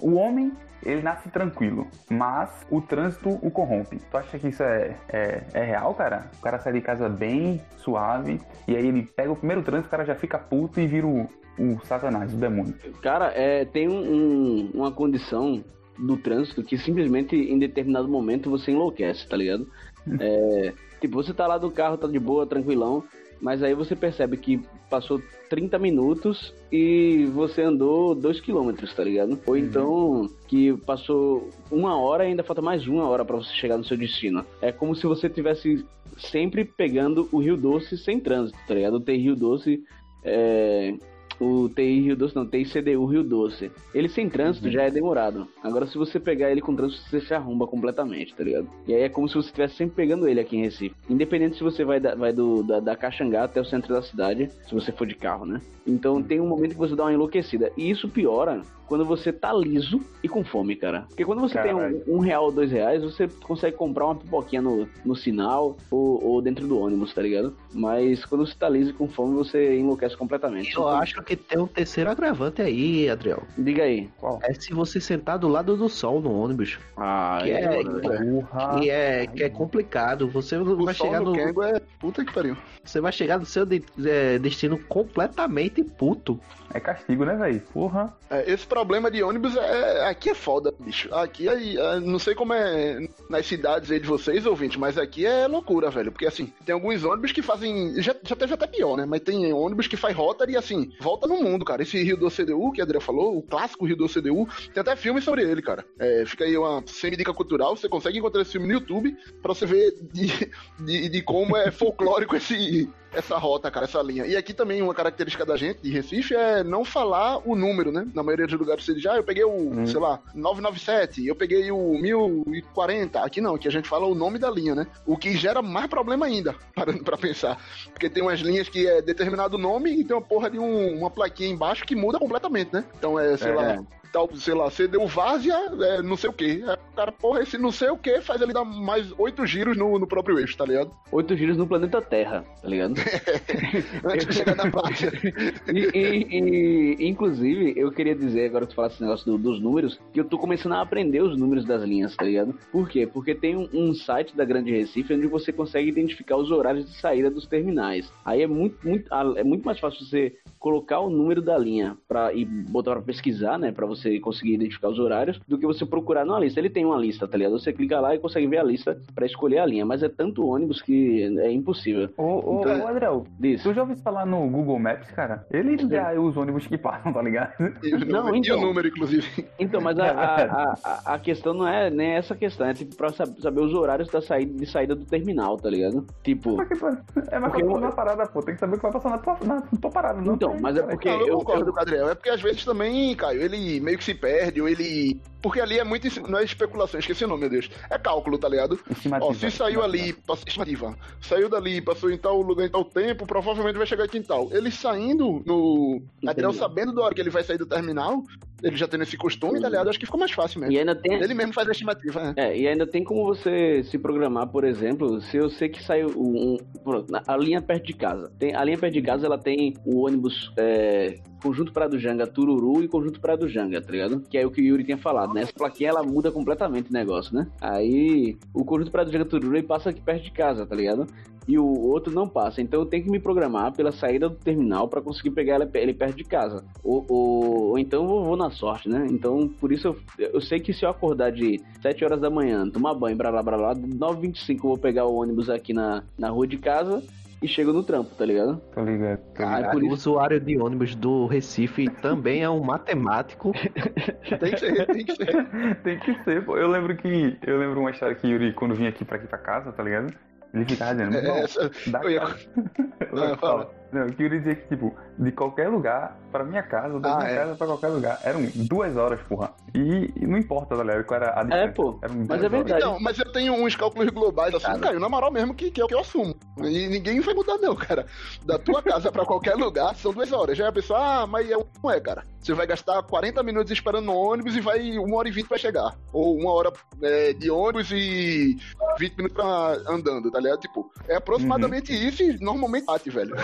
o homem, ele nasce tranquilo, mas o trânsito o corrompe. Tu acha que isso é, é, é real, cara? O cara sai de casa bem suave, e aí ele pega o primeiro trânsito, o cara já fica puto e vira o, o satanás, o demônio. Cara, é, tem um- um- uma condição do trânsito que simplesmente em determinado momento você enlouquece, tá ligado? (laughs) É, tipo, você tá lá do carro, tá de boa, tranquilão, mas aí você percebe que passou 30 minutos e você andou 2 quilômetros, tá ligado? Ou então que passou uma hora e ainda falta mais uma hora pra você chegar no seu destino. É como se você tivesse sempre pegando o Rio Doce sem trânsito, tá ligado? Tem Rio Doce é, o TI Rio Doce, não, TI CDU Rio Doce. Ele sem trânsito já é demorado. Agora, se você pegar ele com trânsito, você se arromba completamente, tá ligado? E aí é como se você estivesse sempre pegando ele aqui em Recife. Independente se você vai, da, vai do, da, da Caxangá até o centro da cidade, se você for de carro, né? Então tem um momento que você dá uma enlouquecida. E isso piora quando você tá liso e com fome, cara. Porque quando você Caralho. tem um, um real ou dois reais, você consegue comprar uma pipoquinha no, no sinal ou, ou dentro do ônibus, tá ligado? Mas quando você tá liso e com fome, você enlouquece completamente. Eu acho que tem um terceiro agravante aí, Adriel. Diga aí. Qual? É se você sentar do lado do sol no ônibus. Ah, Que é, Porra. que é, que é complicado. Você O vai sol chegar no no, Kengo é puta que pariu. você vai chegar no seu de- é, destino completamente puto. É castigo, né, velho? Porra. É, esse problema de ônibus é. Aqui é foda, bicho. Aqui é, é- Não sei como é nas cidades aí de vocês, ouvintes, mas aqui é loucura, velho. Porque assim, tem alguns ônibus que fazem. Já, já teve até pior, né? Mas tem ônibus que faz rota e assim, volta no mundo, cara. Esse Rio do CDU que a Adriana falou, o clássico Rio do CDU, tem até filme sobre ele, cara. É, fica aí uma semi-dica cultural. Você consegue encontrar esse filme no YouTube pra você ver de, de, de como é folclórico esse, essa rota, cara, essa linha. E aqui também uma característica da gente, de Recife, é não falar o número, né? Na maioria dos lugares você diz, ah, eu peguei o, sei lá, 997, eu peguei o 1040. Aqui não, aqui a gente fala o nome da linha, né? O que gera mais problema ainda, (laughs) parando pra pensar. Porque tem umas linhas que é determinado nome e tem uma porra de um- uma plaquinha embaixo que muda completamente, né? Então é, sei É. lá, tal, sei lá, você deu várzea, é, não sei o que. O cara, porra, esse não sei o que faz ele dar mais oito giros no, no próprio eixo, tá ligado? Oito giros no planeta Terra, tá ligado? (laughs) Antes de chegar na várzea. (laughs) E, e- e, inclusive, eu queria dizer, agora que tu falasse esse negócio do- dos números, que eu tô começando a aprender os números das linhas, tá ligado? Por quê? Porque tem um, um site da Grande Recife onde você consegue identificar os horários de saída dos terminais. Aí é muito, muito, é muito mais fácil você colocar o número da linha pra, e botar pra pesquisar, né? Pra você você conseguir identificar os horários, do que você procurar numa lista. Ele tem uma lista, tá ligado? Você clica lá e consegue ver a lista para escolher a linha, mas é tanto ônibus que é impossível. Ô, ô, então, ô Adriel, diz. tu já ouviu falar no Google Maps, cara? Ele dá os ônibus que passam, tá ligado? E o número, então, e o número inclusive. Então, mas a, (laughs) a, a, a, questão não é nem essa questão, é tipo pra saber os horários da saída, de saída do terminal, tá ligado? Tipo. É mais pra na parada, pô. Tem que saber o que vai passar na tua, na tua parada, não. Então, mas é porque. Não, eu, eu concordo com o Adriel. É porque às vezes também, Caio, ele meio que se perde, ou ele. Porque ali é muito. Não é especulação, esqueci o nome, meu Deus. É cálculo, tá ligado? Ó, se saiu ali. Estimativa. Saiu dali, passou em tal lugar em tal tempo, provavelmente vai chegar aqui em tal. Ele saindo no. Adriel sabendo da hora que ele vai sair do terminal, ele já tendo esse costume, tá ligado? Acho que ficou mais fácil mesmo. E ainda tem... Ele mesmo faz a estimativa, né? É, e ainda tem como você se programar, por exemplo, se eu sei que saiu um, a linha perto de casa. Tem, a linha perto de casa, ela tem o ônibus é, Conjunto Prado Janga Tururu e Conjunto Prado Janga, tá ligado? Que é o que o Yuri tinha falado, né? Essa plaquinha, ela muda completamente o negócio, né? Aí, o Conjunto Prado Janga Tururu, ele passa aqui perto de casa, tá ligado? e o outro não passa. Então eu tenho que me programar pela saída do terminal para conseguir pegar ele perto de casa. Ou, ou, ou então eu vou na sorte, né? Então por isso eu, eu, sei que se eu acordar de 7 horas da manhã, tomar banho, pra lá, pra lá, 9h25 eu vou pegar o ônibus aqui na, na rua de casa e chego no trampo, tá ligado? Tô ligado. Cara, o usuário de ônibus do Recife também é um matemático. (laughs) tem que ser, tem que ser. tem que ser, pô. Eu lembro que. Eu lembro uma história que Yuri, quando vinha aqui pra aqui pra casa, tá ligado? Ele ficava dizendo, é, essa, eu ia... Não, (laughs) fala. Não, eu queria dizer que, tipo, de qualquer lugar pra minha casa, da ah, minha é. casa pra qualquer lugar, eram duas horas, porra. E, e não importa, galera, qual era a diferença. É, pô, mas é verdade. Não, mas eu tenho uns cálculos globais, assim, cara, na moral mesmo, que, que é o que eu assumo. E ninguém vai mudar, não, cara. Da tua casa pra qualquer lugar, são duas horas. Já é a pessoa, ah, mas é, não é, cara. Você vai gastar 40 minutos esperando no ônibus e vai uma hora e vinte pra chegar. Ou uma hora é, de ônibus e 20 minutos pra andando, tá ligado? Tipo, é aproximadamente uhum. isso e normalmente bate, velho.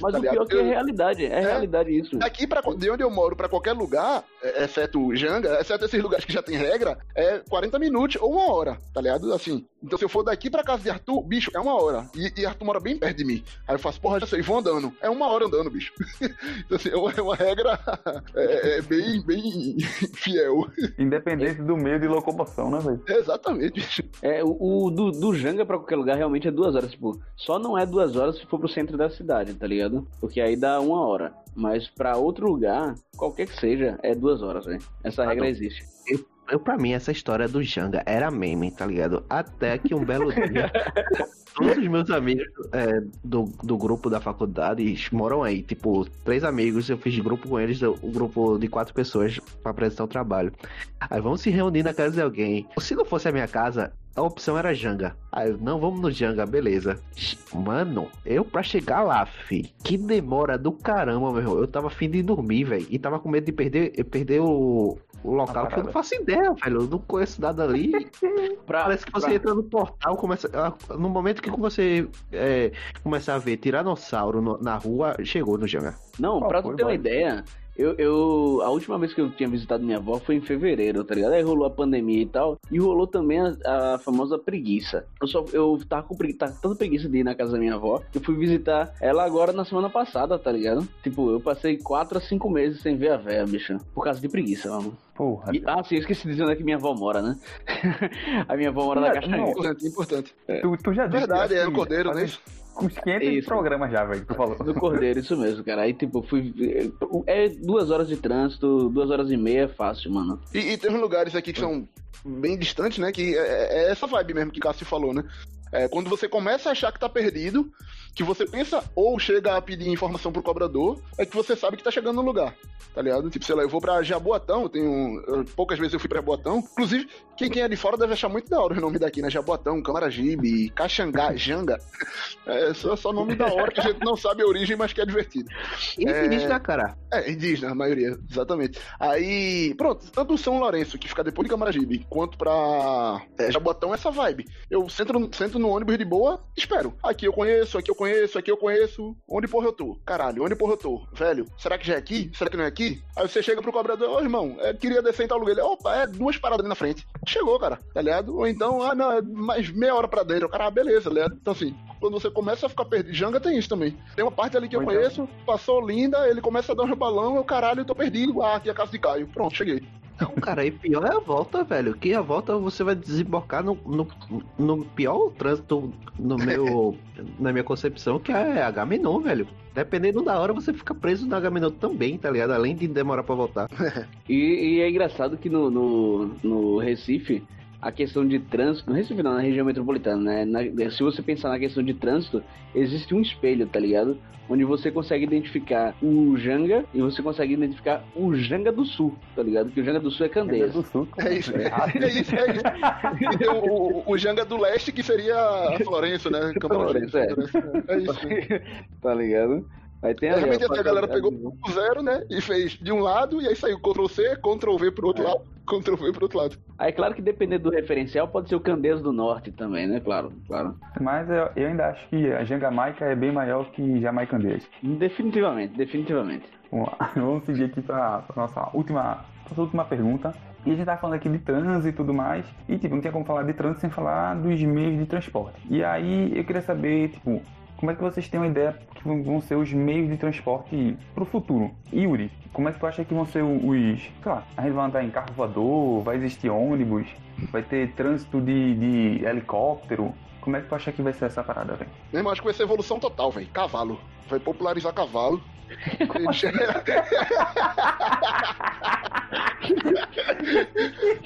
Mas (laughs) tá o pior é que é realidade, é, é realidade isso. Aqui, pra, de onde eu moro, pra qualquer lugar, é, exceto Janga, exceto esses lugares que já tem regra, é 40 minutos ou uma hora, tá ligado? Assim. Então se eu for daqui pra casa de Arthur, bicho, é uma hora. E, e Arthur mora bem perto de mim. Aí eu faço, porra, já sei, vou andando. É uma hora andando, bicho. (laughs) então assim, é uma, é uma regra (laughs) é, é, bem, bem (laughs) fiel. Independente do meio de locomoção, né, velho? Exatamente, bicho. É, o, o do, do Janga pra qualquer lugar realmente é duas horas, tipo, só não é duas horas se for pro centro da cidade, tá ligado? Porque aí dá uma hora. Mas para outro lugar, qualquer que seja, é duas horas, velho. Essa ah, regra não. existe. Eu, pra mim, essa história do Janga era meme, tá ligado? Até que um belo (laughs) dia. todos os meus amigos é, do, do grupo da faculdade moram aí. Tipo, três amigos, eu fiz grupo com eles, um grupo de quatro pessoas para apresentar o trabalho. Aí vamos se reunir na casa de alguém. Se não fosse a minha casa, a opção era Janga. Aí eu, não, vamos no Janga, beleza. Mano, eu pra chegar lá, fi, que demora do caramba, meu irmão. Eu tava afim de dormir, velho. E tava com medo de perder, perder o, o local, que eu não faço ideia, velho. Eu não conheço nada ali. (laughs) pra, Parece que você pra... entra no portal, começa. Ah, no momento que você é, começar a ver Tiranossauro no, na rua, chegou no Janga. Não, oh, pra tu ter uma ideia, eu, eu, a última vez que eu tinha visitado minha avó foi em fevereiro, tá ligado? Aí rolou a pandemia e tal. E rolou também a, a famosa preguiça. Eu só eu tava com preguiça, tava tanta preguiça de ir na casa da minha avó. Eu fui visitar ela agora na semana passada, tá ligado? Tipo, eu passei 4 a 5 meses sem ver a véia, bicho. Por causa de preguiça, mano. Porra. E, ah, sim, eu esqueci de dizer onde é que minha avó mora, né? (laughs) a minha avó mora na Caixinha. Importante, importante. É. Tu, tu já disse. Verdade, é no Cordeiro, né? Uns 500 isso. programas já, velho, que tu falou. No Cordeiro, isso mesmo, cara. Aí, tipo, fui. É duas horas de trânsito, duas horas e meia é fácil, mano. E, e tem uns lugares aqui que são bem distantes, né? Que é, é essa vibe mesmo que o Cássio falou, né? É, quando você começa a achar que tá perdido, que você pensa ou chega a pedir informação pro cobrador, é que você sabe que tá chegando no lugar, tá ligado? Tipo, sei lá, eu vou pra Jaboatão, eu tenho. poucas vezes eu fui pra Jaboatão. Inclusive, quem, quem é de fora deve achar muito da hora o nome daqui, né? Jaboatão, Camaragibe, Caxangá, (laughs) Janga. É só, só nome da hora que a gente não sabe a origem, mas que é divertido. É indígena, cara. É, indígena, a maioria, exatamente. Aí, pronto, tanto o São Lourenço, que fica depois de Camaragibe, quanto pra é, Jaboatão, essa vibe. Eu sento, sento no ônibus de boa, espero. Aqui eu conheço, aqui eu conheço, aqui eu conheço. Onde porra eu tô? Caralho, onde porra eu tô? Velho, será que já é aqui? Será que não é aqui? Aí você chega pro cobrador, ô irmão, é, queria descer em tal lugar. Ele, opa, é duas paradas ali na frente. Chegou, cara, tá ligado? Ou então, ah, não, é mais meia hora pra dentro. O cara, ah, beleza, tá ligado? Então assim, quando você começa a ficar perdido. Janga tem isso também. Tem uma parte ali que eu então- conheço, passou linda, ele começa a dar um rebalão, eu caralho, eu tô perdido. Ah, aqui é a casa de Caio. Pronto, cheguei. Não, cara, e pior é a volta, velho. Que a volta você vai desembocar no, no, no pior trânsito, no meu, (laughs) na minha concepção, que é H-Menon, velho. Dependendo da hora, você fica preso na H-Menon também, tá ligado? Além de demorar pra voltar. (laughs) E, e é engraçado que no, no, no Recife, a questão de trânsito, no Recife não, na região metropolitana, né? Na- se você pensar na questão de trânsito, existe um espelho, tá ligado? Onde você consegue identificar o Janga e você consegue identificar o Janga do Sul, tá ligado? Que o Janga do Sul é Candeias. do Sul. (laughs) É isso, é, isso, é isso. E tem o, o, o Janga do Leste, que seria a Florença, né? Campo Florença, é. É isso. né? (laughs) tá ligado? Aí tem De ali, repente ó, a galera pegou o zero, né? E fez de um lado, e aí saiu Ctrl C, Ctrl V pro outro lado, Ctrl V pro outro lado. Aí claro que dependendo do referencial, pode ser o Candeias do Norte também, né? Claro, claro. Mas eu, eu ainda acho que a Jangamaica é bem maior que Jamaicandês. Definitivamente, definitivamente. Vamos (laughs) lá, vamos seguir aqui para nossa última, nossa última pergunta. E a gente tá falando aqui de trânsito e tudo mais. E, tipo, não tinha como falar de trânsito sem falar dos meios de transporte. E aí, eu queria saber, tipo, como é que vocês têm uma ideia que vão ser os meios de transporte pro futuro? Yuri, como é que tu acha que vão ser os... Sei lá, a gente vai andar em carro voador, vai existir ônibus, vai ter trânsito de, de helicóptero. Como é que tu acha que vai ser essa parada, velho? Irmão, acho que vai ser evolução total, velho. Cavalo. Vai popularizar cavalo. (laughs)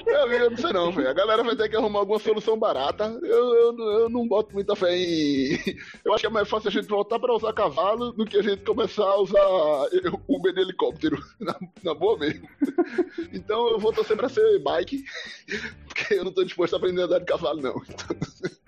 Eu, eu não sei não, velho. A galera vai ter que arrumar alguma solução barata. Eu, eu, não- eu não boto muita fé em. Eu acho que é mais fácil a gente voltar pra usar cavalo do que a gente começar a usar Uber de helicóptero. (laughs) Na, na boa mesmo. Então eu vou torcer pra ser bike, (laughs) porque eu não tô disposto a aprender a andar de cavalo, não. Caralho.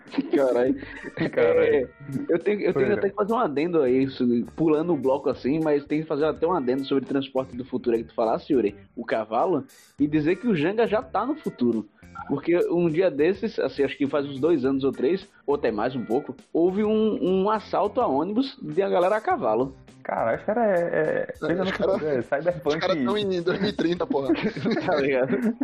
Caralho. É, eu tenho, eu tenho é. até que fazer um adendo a isso, pulando o bloco assim, mas tem que fazer até um adendo sobre transporte do futuro aí que tu falasse, Yuri, o cavalo, e dizer que o Janga já tá no futuro. Porque um dia desses, assim, acho que faz uns dois anos ou três, ou até mais um pouco, houve um, um assalto a ônibus de a galera a cavalo. Cara, os caras é, é, pensa no Os cara- futuro, é Os cyberpunk. caras estão em 2030, porra. (laughs) Tá ligado?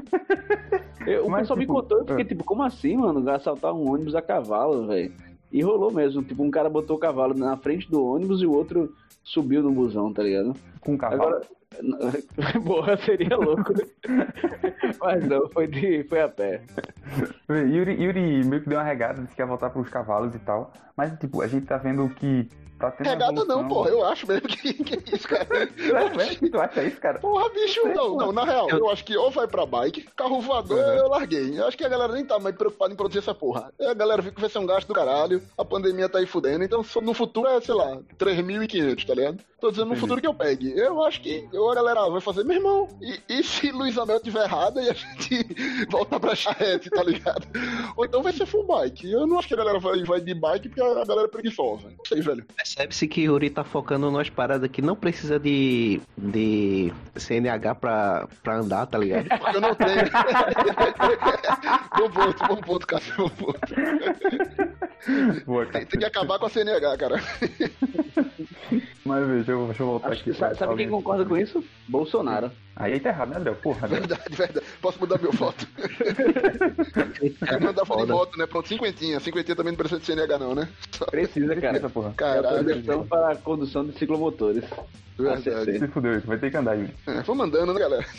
Eu- o Mas, pessoal me tipo, contou, eu fiquei é. tipo, como assim, mano? Assaltar um ônibus a cavalo, velho. E rolou mesmo, tipo, um cara botou o cavalo na frente do ônibus e o outro subiu no busão, tá ligado? Com cavalo. Agora, (laughs) porra, seria louco. Mas não, foi, de, foi a pé. Yuri, Yuri meio que deu uma regada, disse que ia voltar pros cavalos e tal. Mas, tipo, a gente tá vendo que tá tendo Regada não, evolução- porra. Eu acho mesmo que, (laughs) que é isso, cara. Tu acha mesmo? Tu acha isso, cara? Porra, bicho, Sei, não, não, na real, eu acho que ou vai pra bike, carro voador Uhum. eu larguei. Eu acho que a galera nem tá mais preocupada em produzir essa porra. A galera viu que vai ser um gasto do caralho, a pandemia tá aí fudendo, então no futuro é, sei lá, 3.500, tá ligado? Tô dizendo no Entendi. futuro que eu pegue. Eu acho que ou a galera vai fazer, meu irmão, e, e se Luiz Amel tiver errado e a gente (laughs) voltar pra charrete, tá ligado? Ou então vai ser full bike. Eu não acho que a galera vai, vai de bike porque a galera é preguiçosa. Não sei, velho. Percebe-se que Yuri tá focando nas paradas que não precisa de, de CNH pra, pra andar, tá ligado? Porque (laughs) eu não tenho. (laughs) bom ponto, bom ponto, cara. Bom ponto. Boa, Tem, cara. tem que acabar com a CNH, cara. Mas eu, deixa eu voltar Acho aqui. que, pra sabe, quem concorda com isso? Bolsonaro. Aí aí tá errado, né, André? Porra, André. Verdade, verdade. Posso mudar meu voto? (laughs) Eu mandar foto de voto, né? Pronto, cinquentinha. Cinquentinha também não precisa de CNH, não, né? Só- Precisa, cara. Essa porra. É a Caralho. proteção para a condução de ciclomotores. Verdade. Se fudeu, isso vai ter que andar, Yuri. É, vou mandando, né, galera? (laughs)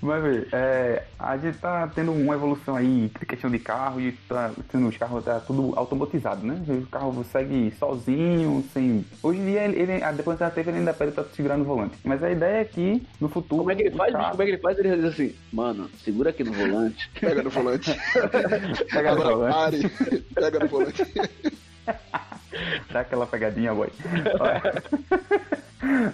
Mas, vê, é, a gente tá tendo uma evolução aí, questão de carro, e tá os carros tá tudo automatizado, né? O carro segue sozinho, sem. Hoje em dia, ele, ele- ah, depois da teve, ele ainda pede pra segurar no volante. Mas a ideia é que, no futuro. Como é que ele faz, bicho? carros- Como é que ele faz? Ele diz assim, mano, segura aqui no volante. (laughs) Pega no volante. (laughs) Pega no volante. pare. Pega no volante. (laughs) Dá aquela pegadinha, boy.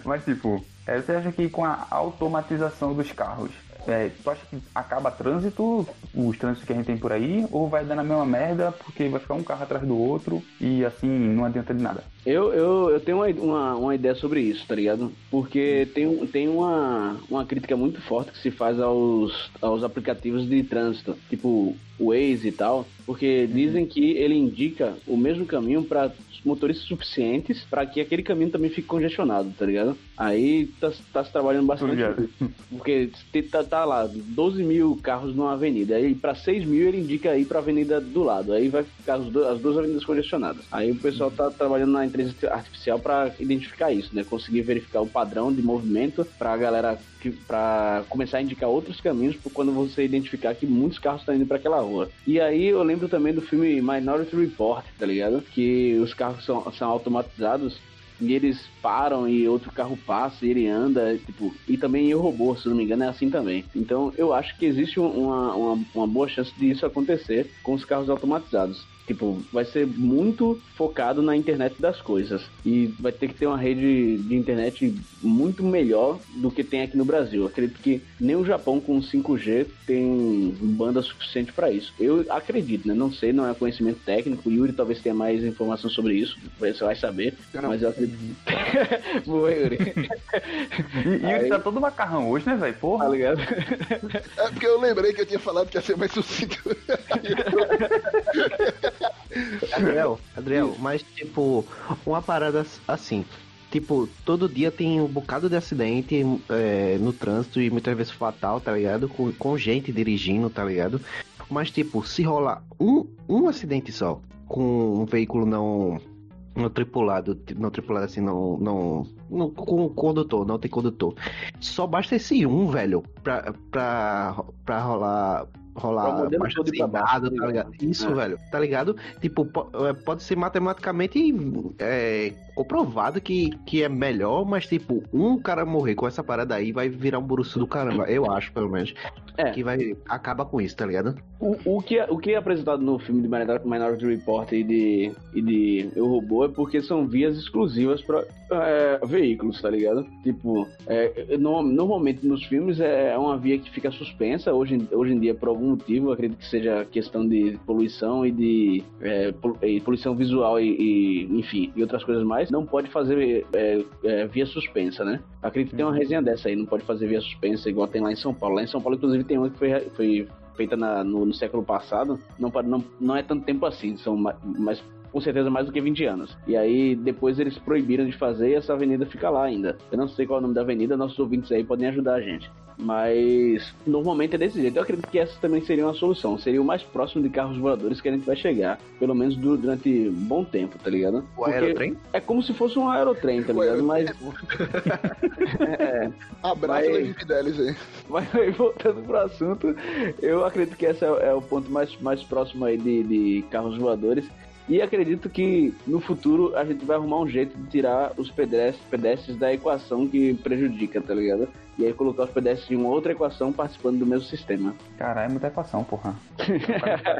Mas, tipo, é, você acha que com a automatização dos carros, é, tu acha que acaba trânsito, os trânsitos que a gente tem por aí, ou vai dar na mesma merda porque vai ficar um carro atrás do outro e assim não adianta de nada? Eu, eu, eu tenho uma, uma, uma ideia sobre isso, tá ligado? Porque tem, tem uma, uma crítica muito forte que se faz aos, aos aplicativos de trânsito, tipo o Waze e tal, porque dizem que ele indica o mesmo caminho para motoristas suficientes para que aquele caminho também fique congestionado, tá ligado? Aí tá, tá se trabalhando bastante. Porque tá, tá lá 12 mil carros numa avenida. Aí para 6 mil ele indica ir para a avenida do lado. Aí vai ficar as duas, as duas avenidas congestionadas. Aí o pessoal tá trabalhando na inteligência artificial para identificar isso, né? Conseguir verificar o padrão de movimento para a galera para começar a indicar outros caminhos quando você identificar que muitos carros estão indo para aquela rua. E aí eu lembro também do filme Minority Report, tá ligado? Que os carros são, são automatizados e eles param e outro carro passa e ele anda, tipo, e também em robô, se não me engano, é assim também. Então eu acho que existe uma, uma, uma boa chance disso acontecer com os carros automatizados. Tipo, vai ser muito focado na internet das coisas. E vai ter que ter uma rede de internet muito melhor do que tem aqui no Brasil. Eu acredito que nem o Japão com 5G tem banda suficiente para isso. Eu acredito, né? Não sei, não é conhecimento técnico. O Yuri talvez tenha mais informação sobre isso. Você vai saber. Não. Mas eu acredito. (laughs) Boa, Yuri. (laughs) e, Yuri Aí... tá todo macarrão hoje, né, velho? Porra. Tá ligado? É porque eu lembrei que eu tinha falado que ia ser mais sucinto. (laughs) Adriel, Adriel, mas tipo, uma parada assim. Tipo, todo dia tem um bocado de acidente é, no trânsito e muitas vezes fatal, tá ligado? Com, com gente dirigindo, tá ligado? Mas, tipo, se rolar um, um acidente só com um veículo não não tripulado, não tripulado assim, não, não, não com condutor, não tem condutor. Só basta esse um, velho, pra, pra, pra rolar rolar bastante nada, tá ligado? Isso, é. velho, tá ligado? Tipo, é, pode ser matematicamente é, comprovado que, que é melhor, mas tipo, um cara morrer com essa parada aí vai virar um buruço do caramba, eu acho, pelo menos. É. Que vai, acaba com isso, tá ligado? O, o, que, é, o que é apresentado no filme de Minority Report e de, e de Eu Robô é porque são vias exclusivas para é, veículos, tá ligado? Tipo, é, no, normalmente nos filmes é uma via que fica suspensa, hoje, hoje em dia por algum motivo, acredito que seja questão de poluição e de é, poluição visual e, e, enfim, e outras coisas mais, não pode fazer é, é, via suspensa, né? Acredito que tem uma uhum. resenha dessa aí, não pode fazer via suspensa, igual tem lá em São Paulo. Lá em São Paulo, inclusive, tem uma que foi, foi feita na, no, no, século passado, não, não, não é tanto tempo assim, são mais, com certeza mais do que 20 anos. E aí depois eles proibiram de fazer e essa avenida fica lá ainda. Eu não sei qual é o nome da avenida, nossos ouvintes aí podem ajudar a gente. Mas normalmente é desse jeito. Eu acredito que essa também seria uma solução. Seria o mais próximo de carros voadores que a gente vai chegar. Pelo menos durante um bom tempo, tá ligado? O aerotrem? É como se fosse um aerotrem, tá ligado? Mas. (laughs) é, Abraço mas... Fidelis aí. Mas voltando pro assunto, eu acredito que esse é, é o ponto mais, mais próximo aí de, de carros voadores. E acredito que no futuro a gente vai arrumar um jeito de tirar os pedestres, pedestres da equação que prejudica, tá ligado? E aí colocar os pedestres em uma outra equação participando do mesmo sistema. Caralho, é muita equação, porra. (laughs)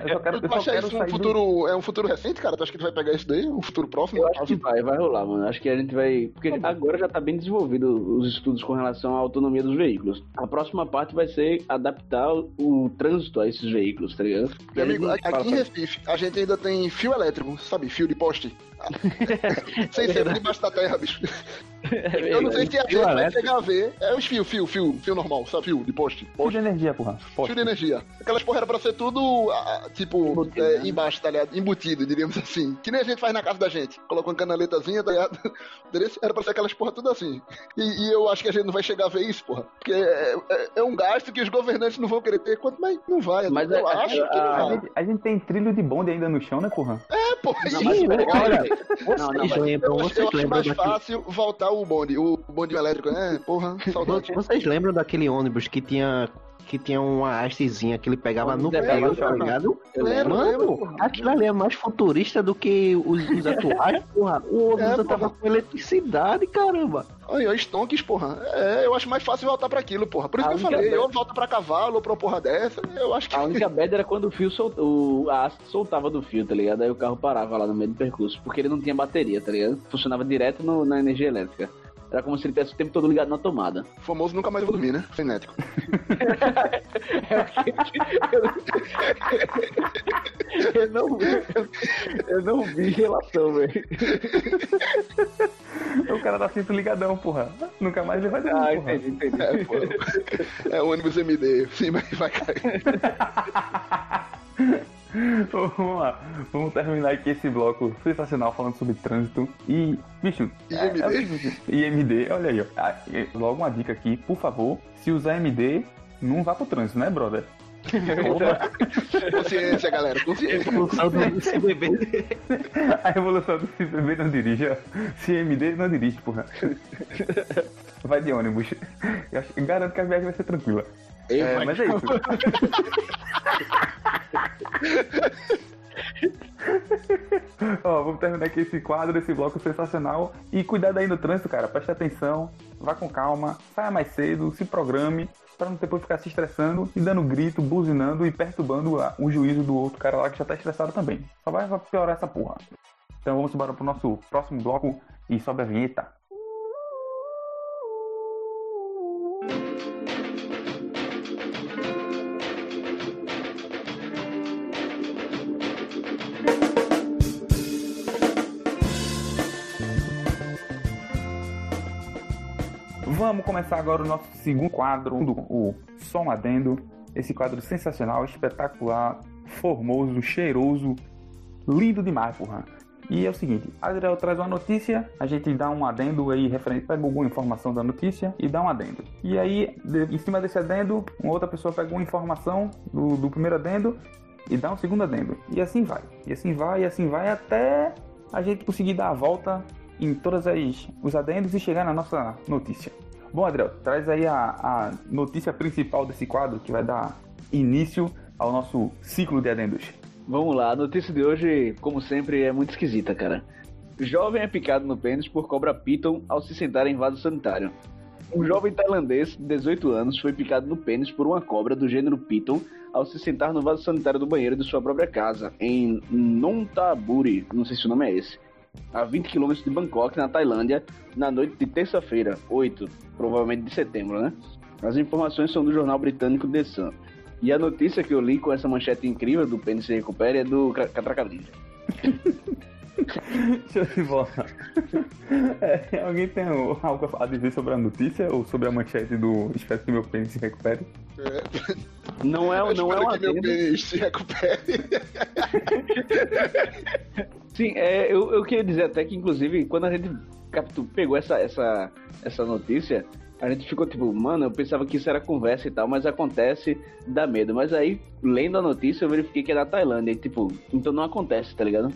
Eu só quero, eu só quero isso um futuro, do... é um futuro recente, cara? Tu acha que tu vai pegar isso daí? Um futuro próximo? Eu acho que vai, vai rolar, mano. Acho que a gente vai... Porque tá agora já tá bem desenvolvido os estudos com relação à autonomia dos veículos. A próxima parte vai ser adaptar o trânsito a esses veículos, tá ligado? Meu amigo, aqui em Recife, a gente ainda tem fio elétrico, sabe? Fio de poste. (laughs) Sem ser debaixo da terra, bicho. Eu não sei se a gente vai chegar a ver. É os fios, fio, fio, fio normal, sabe? Fio de poste. poste. Fio de energia, porra. Poste. Fio de energia. Aquelas porra era pra ser tudo, tipo, é, né? embaixo, tá ligado? Embutido, diríamos assim. Que nem a gente faz na casa da gente. Coloca uma canaletazinha, tá ligado? (laughs) Era pra ser aquelas porra tudo assim. E, e, eu acho que a gente não vai chegar a ver isso, porra. Porque é, é, é um gasto que os governantes não vão querer ter, quanto mais não vai. Mas eu é, acho que a, gente, a gente tem trilho de bonde ainda no chão, né, porra? É, porra. Não, sim, mas, olha, vocês não, não, lembram, eu, vocês eu acho mais fácil voltar o bonde, o bonde elétrico, né? Porra, (laughs) saudade. Vocês lembram daquele ônibus que tinha que tinha uma hastezinha que ele pegava no pé, tá ligado? Lembro, Mano, aquilo ali é mais futurista do que os, os (laughs) atuais, porra. O ônibus é, tava com eletricidade, caramba. Aí, ó, Stonks, porra. É, eu acho mais fácil voltar pra aquilo, porra. Por isso que eu falei, bad... eu volto pra cavalo ou pra porra dessa, eu acho que... A única bad era quando o fio soltou, a haste soltava do fio, tá ligado? Aí o carro parava lá no meio do percurso, porque ele não tinha bateria, tá ligado? Funcionava direto no, na energia elétrica. Era como se ele tivesse o tempo todo ligado na tomada. O famoso nunca mais vou dormir, né? Frenético. (laughs) eu, não vi, eu não vi relação, velho. O cara tá sempre ligadão, porra. Nunca mais ele vai dormir, ah, porra. entendi, entendi. É, porra. é o ônibus MD. Sim, mas vai cair. (laughs) Vamos lá, vamos terminar aqui esse bloco sensacional falando sobre trânsito e, bicho, IMD, é, é, IMD olha aí, ó. Ah, logo uma dica aqui, por favor, se usar MD, não vá pro trânsito, né, brother? consciência, galera, consciência. Evolução do CBB. A revolução do CBB não dirige, CMD não dirige, porra. Vai de ônibus. Eu garanto que a viagem vai ser tranquila. É, mas é isso. (laughs) Ó, vamos terminar aqui esse quadro, esse bloco sensacional. E cuidado aí no trânsito, cara. Preste atenção, vá com calma, saia mais cedo, se programe, para não depois ficar se estressando e dando grito, buzinando e perturbando o juízo do outro cara lá que já tá estressado também. Só vai piorar essa porra. Então vamos embora pro nosso próximo bloco e sobe a vinheta. Vamos começar agora o nosso segundo quadro, o Som Adendo. Esse quadro sensacional, espetacular, formoso, cheiroso, lindo demais, porra. E é o seguinte, Adriel traz uma notícia, a gente dá um adendo aí referente, pega alguma informação da notícia e dá um adendo. E aí, em cima desse adendo, uma outra pessoa pega uma informação do, do primeiro adendo e dá um segundo adendo. E assim vai. E assim vai, e assim vai até a gente conseguir dar a volta em todos os adendos e chegar na nossa notícia. Bom, Adriel, traz aí a, a notícia principal desse quadro que vai dar início ao nosso ciclo de adendos. Vamos lá, a notícia de hoje, como sempre, é muito esquisita, cara. Jovem é picado no pênis por cobra piton ao se sentar em vaso sanitário. Um jovem tailandês de 18 anos foi picado no pênis por uma cobra do gênero piton ao se sentar no vaso sanitário do banheiro de sua própria casa, em Nonthaburi, não sei se o nome é esse, a 20 km de Bangkok, na Tailândia, na noite de terça-feira, 8, provavelmente de setembro, né? As informações são do jornal britânico The Sun. E a notícia que eu li com essa manchete incrível do Pênis se recupere é do Catracadilha. (laughs) Show de bola. É, alguém tem algo a dizer sobre a notícia ou sobre a manchete do Espero que meu pênis se recupere? É. Não é, não é uma que meu pênis se recupere. Sim, é, eu, eu queria dizer até que, inclusive, quando a gente captou, pegou essa, essa, essa notícia, a gente ficou tipo, mano, eu pensava que isso era conversa e tal, mas acontece, dá medo. Mas aí, lendo a notícia, eu verifiquei que é da Tailândia. E, tipo, então não acontece, tá ligado?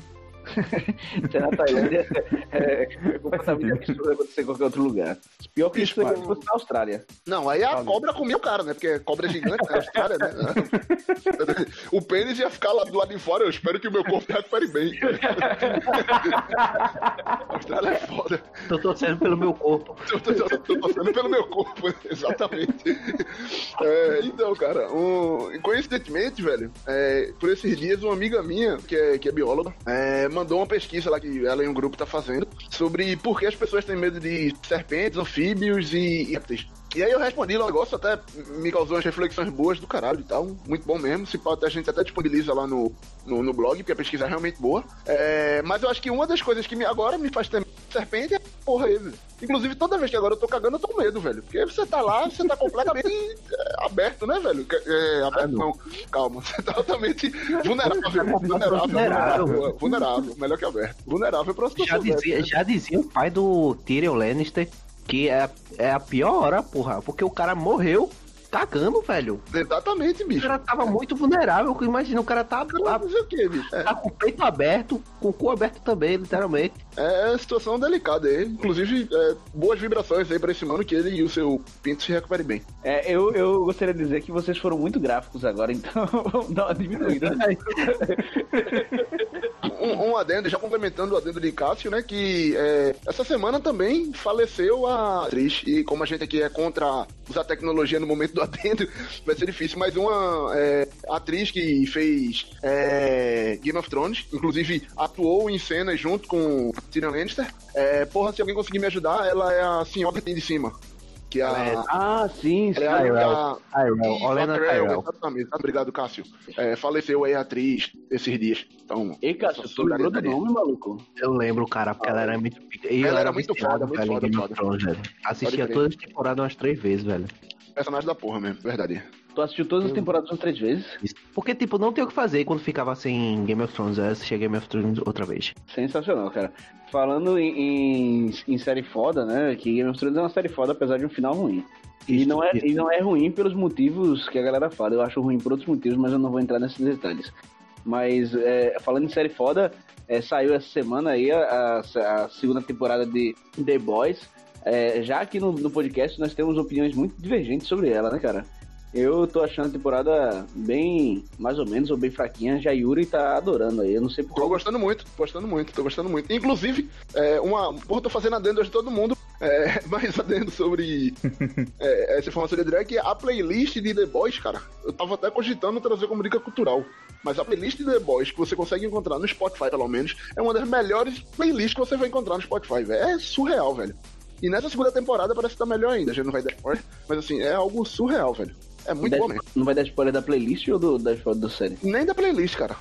(laughs) Se é na Tailândia, é, é completamente absurdo acontecer em qualquer outro lugar. Pior que isso, é fosse na Austrália. Não, aí a cobra comia o cara, né? Porque cobra é gigante na Austrália, né? (laughs) o pênis ia ficar lá do lado de fora, eu espero que o meu corpo recupere bem. a (laughs) Austrália é foda. Tô torcendo pelo meu corpo. Tô, tô, tô, tô torcendo pelo meu corpo, exatamente. É, então, cara, um, coincidentemente, velho, é, por esses dias, uma amiga minha, que é, que é bióloga, é, mandou uma pesquisa lá que ela e um grupo tá fazendo sobre por que as pessoas têm medo de serpentes, anfíbios e répteis. E aí eu respondi o negócio, até me causou umas reflexões boas do caralho e tal. Muito bom mesmo. Se pode, a gente até disponibiliza lá no, no, no blog, porque a pesquisa é realmente boa. É, mas eu acho que uma das coisas que me, agora me faz ter serpente é porra velho. Inclusive, toda vez que agora eu tô cagando, eu tô com medo, velho. Porque você tá lá, você tá completamente (laughs) é, aberto, né, velho? É, aberto não. Calma, (laughs) você tá totalmente vulnerável. vulnerável, vulnerável, vulnerável, melhor que aberto. Vulnerável pra situação. Já dizia, já dizia o pai do Tyrion Lannister que é, é a pior hora, porra, porque o cara morreu cagando, velho. Exatamente, bicho. O cara tava muito vulnerável. Imagina, o cara tá, tá, o quê, bicho? É. tá com o peito aberto, com o cu aberto também, literalmente. É, é situação delicada aí. Inclusive, é, boas vibrações aí pra esse mano que ele e o seu pinto se recuperem bem. É, eu, eu gostaria de dizer que vocês foram muito gráficos agora, então (laughs) vamos dar uma diminuída. (laughs) um, um, adendo, já complementando o adendo de Cássio, né? Que é, essa semana também faleceu a atriz. E como a gente aqui é contra usar tecnologia no momento do adendo, (laughs) vai ser difícil. Mas uma é, atriz que fez é, Game of Thrones, inclusive atuou em cena junto com Tyrion Lannister. É, porra, se alguém conseguir me ajudar, ela é a senhora que tem de cima. Que a... É, ah, sim, sim. Ela é a... Tyrell. Olena Tyrell. Exatamente. Obrigado, Cássio. É, faleceu aí a atriz esses dias. Então, Ei, Cássio, tu lembrou do nome, maluco? Eu lembro, cara, porque ah, ela era muito... ela, ela era muito foda, muito foda, Assistia todas as temporadas umas três vezes, velho. Personagem da porra mesmo, verdade. Tu assistiu todas as temporadas umas três vezes? Porque, tipo, não tem o que fazer quando ficava sem Game of Thrones. Eu assisti Game of Thrones outra vez. Sensacional, cara. Falando em, em, em, série foda, né? Que Game of Thrones é uma série foda, apesar de um final ruim. E não, é, e não é ruim pelos motivos que a galera fala. Eu acho ruim por outros motivos, mas eu não vou entrar nesses detalhes. Mas é, falando em série foda, é, saiu essa semana aí a, a, segunda temporada de The Boys. É, já aqui no, no podcast nós temos opiniões muito divergentes sobre ela, né, cara? Eu tô achando a temporada bem, mais ou menos, ou bem fraquinha. Já Yuri tá adorando aí. Eu não sei por Tô gostando muito, gostando muito, tô gostando muito. Inclusive, é, uma. Porra, tô fazendo adendo de todo mundo. É, (laughs) mais adendo sobre (laughs) é, essa informação de André, que a playlist de The Boys, cara, eu tava até cogitando trazer como dica cultural. Mas a playlist de The Boys que você consegue encontrar no Spotify, pelo menos, é uma das melhores playlists que você vai encontrar no Spotify, velho. É surreal, velho. E nessa segunda temporada parece que tá melhor ainda. A gente não vai dar spoiler, mas assim, é algo surreal, velho. É muito bom mesmo. Não vai dar spoiler da playlist ou do, da, da série? Nem da playlist, cara.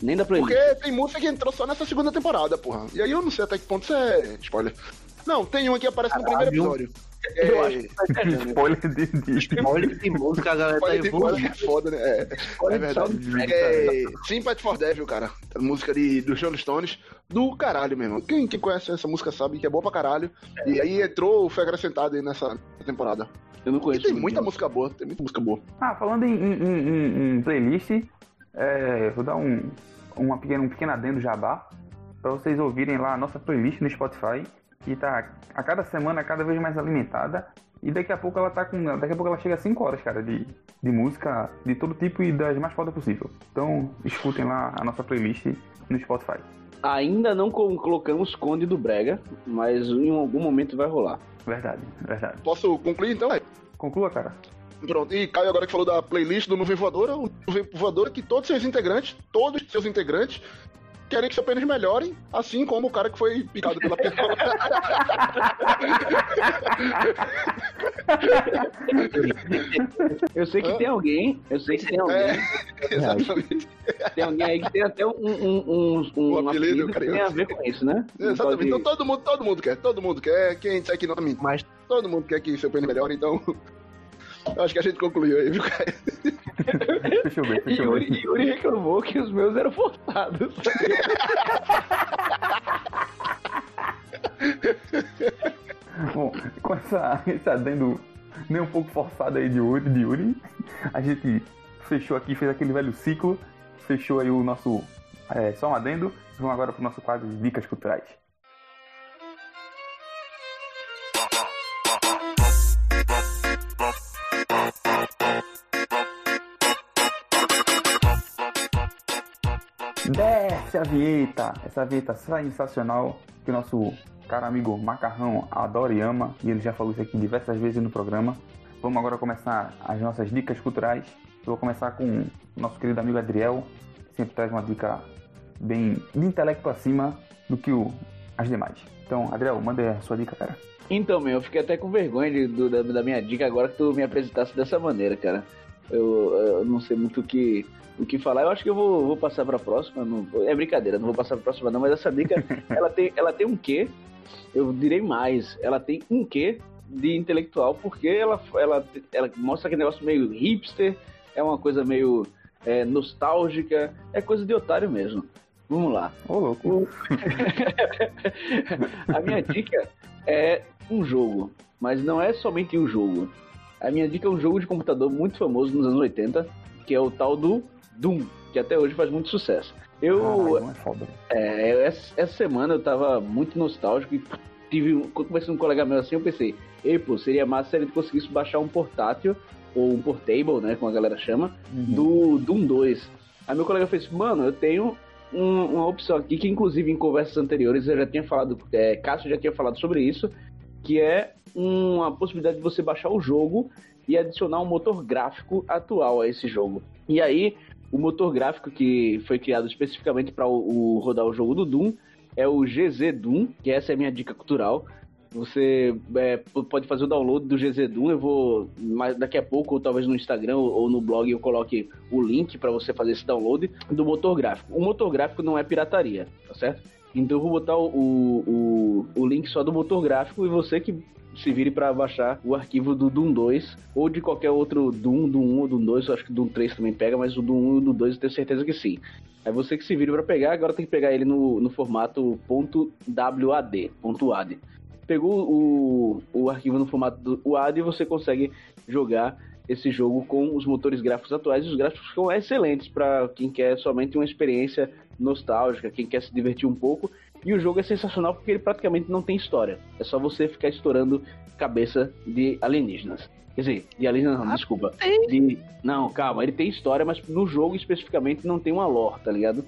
Nem da playlist. Porque tem música que entrou só nessa segunda temporada, porra. E aí eu não sei até que ponto isso é spoiler. Não, tem um que aparece Caralho. no primeiro episódio. É... Eu acho que tá (laughs) spoiler de, de... Spoiler de música, a galera tá evoluindo. É foda, né? É, é verdade. É, Sympathy for Devil, cara. A música de, do John Stones. Do caralho, meu irmão. Quem, quem conhece essa música sabe que é boa pra caralho. E aí entrou, foi acrescentado aí nessa temporada. Eu não conheço. E tem muita música boa, tem muita música boa. Ah, falando em, em, em, em playlist, é, vou dar um, uma pequena, um pequeno adendo jabá para vocês ouvirem lá a nossa playlist no Spotify que tá a cada semana cada vez mais alimentada. E daqui a pouco ela tá com. Daqui a pouco ela chega a 5 horas, cara, de, de música de todo tipo e das mais fodas possível. Então escutem lá a nossa playlist no Spotify. Ainda não colocamos Conde do Brega, mas em algum momento vai rolar. Verdade, verdade. Posso concluir então? Conclua, cara. Pronto, e Caio agora que falou da playlist do Nuvem Voadora, o Nuvem Voadora que todos seus integrantes, todos seus integrantes, querem que seu pênis melhore, assim como o cara que foi picado pela pessoa. (laughs) eu sei que tem alguém, eu sei que tem alguém. É, (laughs) exatamente. Tem alguém aí que tem até um, um, um, um, apelido, que tem a ver com isso, né? Exatamente. Então todo mundo, todo mundo quer, todo mundo quer. Quem disser que não, mas todo mundo quer que seu pênis melhore, então Acho que a gente concluiu aí, viu, Caio? (laughs) deixa eu ver, deixa eu ver. Yuri, Yuri reclamou que os meus eram forçados. (laughs) Bom, com essa, esse adendo nem um pouco forçado aí de Yuri, de Yuri, a gente fechou aqui, fez aquele velho ciclo, fechou aí o nosso. É, só um adendo. Vamos agora para o nosso quadro de dicas culturais. Desce a vinheta! Essa vinheta sensacional que o nosso caro amigo Macarrão adora e ama, e ele já falou isso aqui diversas vezes no programa. Vamos agora começar as nossas dicas culturais. Eu vou começar com o nosso querido amigo Adriel, que sempre traz uma dica bem de intelecto acima do que o, as demais. Então, Adriel, manda a sua dica, cara. Então, meu, eu fiquei até com vergonha de, do, da, da, minha dica agora que tu me apresentasse dessa maneira, cara. Eu, eu não sei muito o que o que falar. Eu acho que eu vou, vou passar para a próxima. Não, é brincadeira, não vou passar para a próxima não, mas essa dica, (laughs) ela tem, ela tem um quê? Eu direi mais, ela tem um quê de intelectual, porque ela, ela, ela mostra aquele negócio meio hipster, é uma coisa meio é, nostálgica, é coisa de otário mesmo. Vamos lá. Ô, louco. (laughs) a minha dica é um jogo, mas não é somente um jogo. A minha dica é um jogo de computador muito famoso nos anos 80, que é o tal do Doom, que até hoje faz muito sucesso. Eu. é, é essa, essa, semana eu tava muito nostálgico e tive. Conversando com um colega meu assim, eu pensei, ei, pô, seria massa se a gente conseguisse baixar um portátil, ou um portable, né, como a galera chama, uhum. do Doom 2. Aí meu colega fez, mano, eu tenho um, uma opção aqui que, inclusive, em conversas anteriores eu já tinha falado, é, Cássio já tinha falado sobre isso, que é uma possibilidade de você baixar o jogo e adicionar um motor gráfico atual a esse jogo. E aí, o motor gráfico que foi criado especificamente para o, o, rodar o jogo do Doom é o GZ Doom, que essa é a minha dica cultural. Você é, pode fazer o download do GZ Doom. Eu vou mais daqui a pouco, ou talvez no Instagram ou, no blog, eu coloque o link para você fazer esse download do motor gráfico. O motor gráfico não é pirataria, tá certo? Então eu vou botar o, o, o, link só do motor gráfico e você que se vire para baixar o arquivo do Doom 2 ou de qualquer outro Doom, Doom 1 ou Doom 2, eu acho que Doom 3 também pega, mas o Doom 1 e o Doom 2 eu tenho certeza que sim. É você que se vire para pegar, agora tem que pegar ele no, no formato .wad, .wad. pegou o, o arquivo no formato do WAD e você consegue jogar esse jogo com os motores gráficos atuais. E os gráficos ficam excelentes para quem quer somente uma experiência nostálgica, quem quer se divertir um pouco. E o jogo é sensacional porque ele praticamente não tem história. É só você ficar estourando cabeça de alienígenas. Quer dizer, de alienígenas não, ah, desculpa. De... Não, calma, ele tem história, mas no jogo especificamente não tem uma lore, tá ligado?